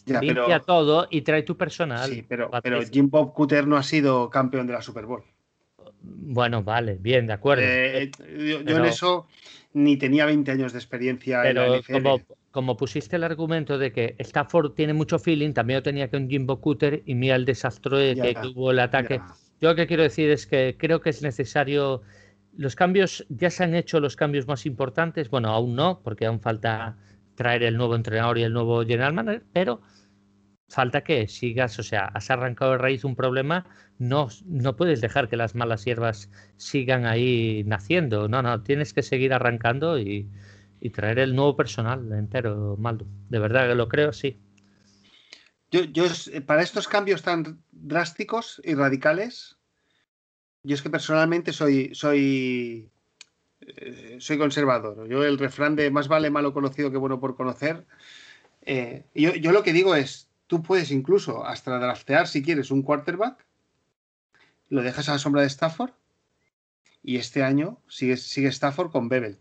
Limpia todo y trae tu personal. Sí, pero, pero Jim Bob Cooter no ha sido campeón de la Super Bowl. Bueno, vale, bien, de acuerdo. Eh, yo, en eso ni tenía 20 años de experiencia en la NFL. Como, como pusiste el argumento de que Stafford tiene mucho feeling, también lo tenía que un Jimbo Cooter y mira el desastre que tuvo el ataque. Yo lo que quiero decir es que creo que es necesario. Los cambios, ya se han hecho los cambios más importantes. Bueno, aún no, porque aún falta traer el nuevo entrenador y el nuevo general manager, pero falta que sigas, o sea, has arrancado de raíz un problema, no, no puedes dejar que las malas hierbas sigan ahí naciendo, no, no, tienes que seguir arrancando y, traer el nuevo personal entero, Maldo. De verdad que lo creo, sí. Yo, yo, para estos cambios tan drásticos y radicales, yo es que personalmente soy, soy, eh, soy conservador. Yo el refrán de más vale malo conocido que bueno por conocer. Eh, yo, yo lo que digo es, Tú puedes incluso hasta draftear si quieres un quarterback, lo dejas a la sombra de Stafford y este año sigue, sigue Stafford con Bebel.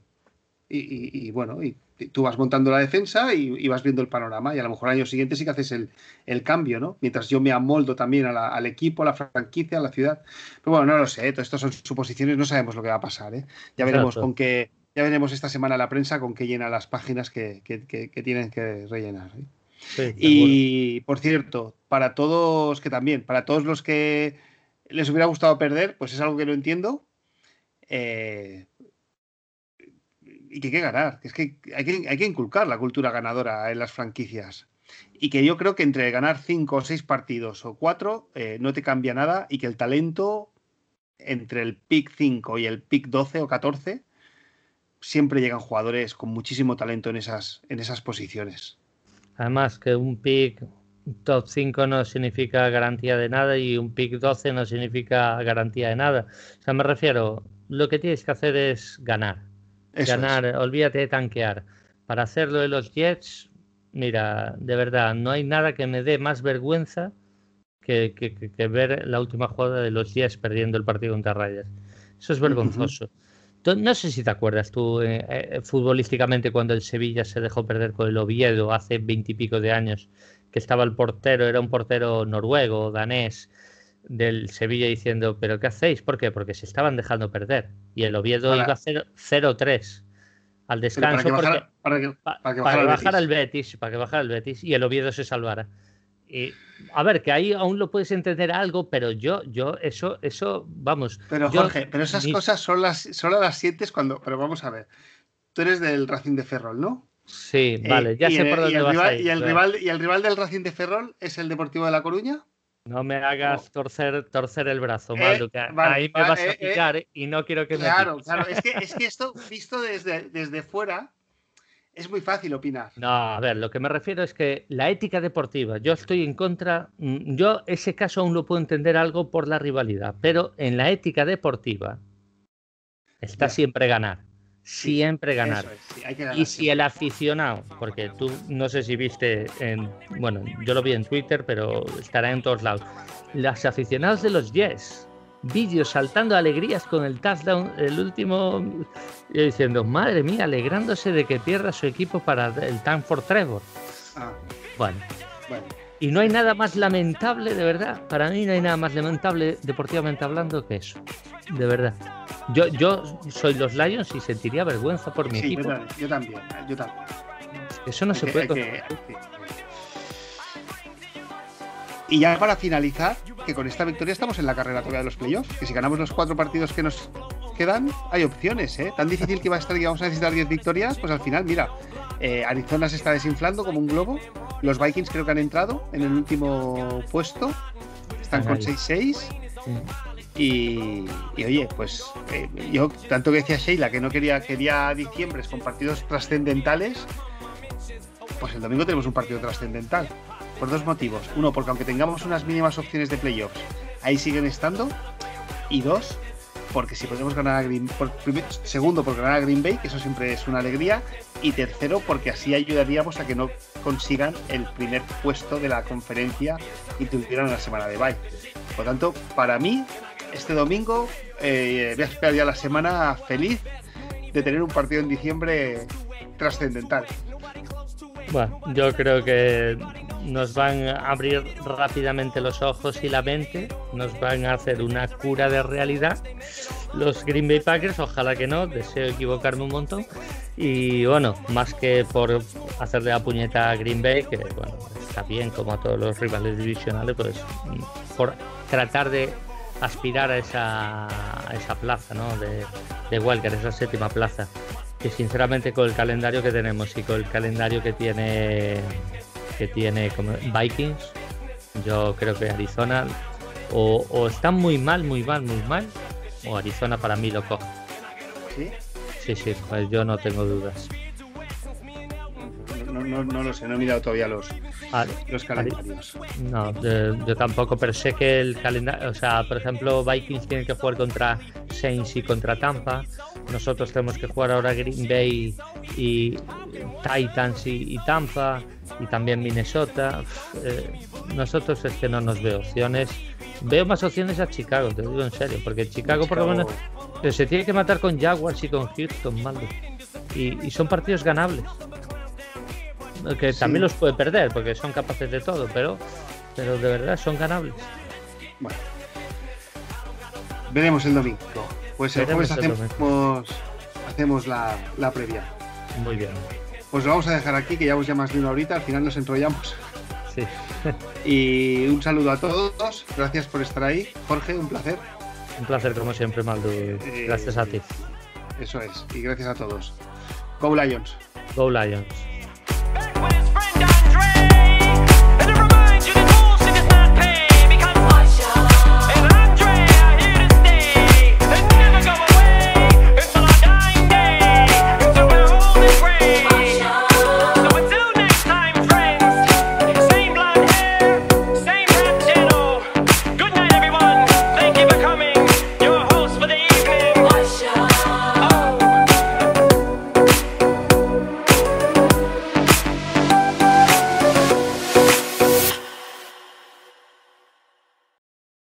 Y, bueno, y tú vas montando la defensa y, vas viendo el panorama y a lo mejor al año siguiente sí que haces el, cambio, ¿no? Mientras yo me amoldo también al equipo, a la franquicia, a la ciudad. Pero bueno, no lo sé, todo esto son suposiciones, no sabemos lo que va a pasar, ¿eh? Ya veremos con qué, ya veremos esta semana la prensa con qué llena las páginas que, tienen que rellenar. ¿eh? y por cierto, para todos que también, para todos los que les hubiera gustado perder, pues es algo que no entiendo. Eh, y que hay que ganar. Es que hay, que hay que inculcar la cultura ganadora en las franquicias. Y que yo creo que entre ganar cinco o seis partidos o cuatro eh, no te cambia nada y que el talento entre el pick 5 y el pick 12 o 14 siempre llegan jugadores con muchísimo talento en esas, en esas posiciones. Además que un pick top 5 no significa garantía de nada y un pick 12 no significa garantía de nada. O sea, me refiero, lo que tienes que hacer es ganar. Ganar, olvídate de tanquear. Para hacerlo de los Jets, mira, de verdad, no hay nada que me dé más vergüenza que, ver la última jugada de los Jets perdiendo el partido contra Raiders. Eso es vergonzoso. No sé si te acuerdas tú eh, eh, futbolísticamente cuando el Sevilla se dejó perder con el Oviedo hace veintipico de años, que estaba el portero, era un portero noruego, danés, del Sevilla diciendo, pero ¿qué hacéis? ¿Por qué? Porque se estaban dejando perder. Y el Oviedo iba a 0-3. al descanso. Para que bajara, el Betis, para que bajara el Betis y el Oviedo se salvara. Y, a ver, que ahí aún lo puedes entender algo, pero yo, yo, eso, eso, vamos. Pero Jorge, pero esas cosas son las, solo las sientes cuando. Pero vamos a ver. Tú eres del Racing de Ferrol, ¿no? Sí, eh, vale, ya sé por dónde vas a ir, y, el rival, ¿Y el rival del Racing de Ferrol es el Deportivo de La Coruña? No me hagas torcer, torcer el brazo, eh, ahí me vas a eh, pillar y no quiero que me Claro, claro. Es que, es que esto, visto desde, desde fuera, es muy fácil opinar. No, a ver, lo que me refiero es que la ética deportiva, yo estoy en contra, mm, yo ese caso aún lo puedo entender algo por la rivalidad, pero en la ética deportiva está siempre ganar. Siempre ganar. y si el aficionado, porque tú no sé si viste en, bueno, yo lo vi en Twitter, pero estará en todos lados. Los aficionados de los Yes vídeos saltando alegrías con el touchdown, el último, diciendo, madre mía, alegrándose de que pierda su equipo para el for Trevor. Ah. Bueno. Y no hay nada más lamentable, de verdad. Para mí no hay nada más lamentable, deportivamente hablando, que eso. De verdad. Yo, yo soy los Lions y sentiría vergüenza por mi equipo. Yo, también, yo también. Eso no se puede. Y ya para finalizar, que con esta victoria estamos en la carrera todavía de los playoffs, que si ganamos los cuatro partidos que nos quedan, hay opciones, ¿eh? Tan difícil que va a estar y vamos a necesitar 10 victorias, pues al final, mira, eh, Arizona se está desinflando como un globo, los Vikings creo que han entrado en el último puesto, están con 6-6. Y, oye, pues eh, yo tanto que decía Sheila que no quería, quería diciembre con partidos trascendentales, pues el domingo tenemos un partido trascendental. Por dos motivos. Uno, porque aunque tengamos unas mínimas opciones de playoffs, ahí siguen estando. Y dos, porque si podemos ganar a Green por, segundo, por ganar a Green Bay, que eso siempre es una alegría. Y tercero, porque así ayudaríamos a que no consigan el primer puesto de la conferencia y tuvieran la semana de bye. Por tanto, para mí, este domingo eh, voy a esperar ya la semana feliz de tener un partido en diciembre trascendental. Bueno, yo creo que nos van a abrir rápidamente los ojos y la mente, nos van a hacer una cura de realidad. Los Green Bay Packers, ojalá que no, deseo equivocarme un montón. Y bueno, más que por hacerle la puñeta a Green Bay, que bueno, está bien como a todos los rivales divisionales, pues por tratar de aspirar a esa, esa plaza ¿no? de, de Walker, esa séptima plaza que sinceramente con el calendario que tenemos y con el calendario que tiene que tiene como Vikings, yo creo que Arizona o, o están muy mal, muy mal, muy mal, o Arizona para mí lo coge. ¿Sí? Sí, sí, pues yo no tengo dudas no, no, lo sé, no he mirado todavía los, los calendarios. No, yo, tampoco, pero sé que el calendario, o sea, por ejemplo, Vikings tiene que jugar contra Saints y contra Tampa. Nosotros tenemos que jugar ahora Green Bay y Titans y, Tampa y también Minnesota. Eh, nosotros es que no nos veo opciones. Veo más opciones a Chicago, te digo en serio, porque Chicago, por lo menos se tiene que matar con Jaguars y con Houston, malo. y son partidos ganables que también los puede perder porque son capaces de todo, pero, pero de verdad son ganables. Bueno, veremos el domingo. Pues el jueves hacemos, hacemos la, la, previa. Muy bien. Pues lo vamos a dejar aquí, que llevamos ya más de una horita, al final nos enrollamos. Sí. y un saludo a todos, gracias por estar ahí. Jorge, un placer. Un placer, como siempre, Maldo. Gracias a ti. Eso es, y gracias a todos. Go Lions. Go Lions.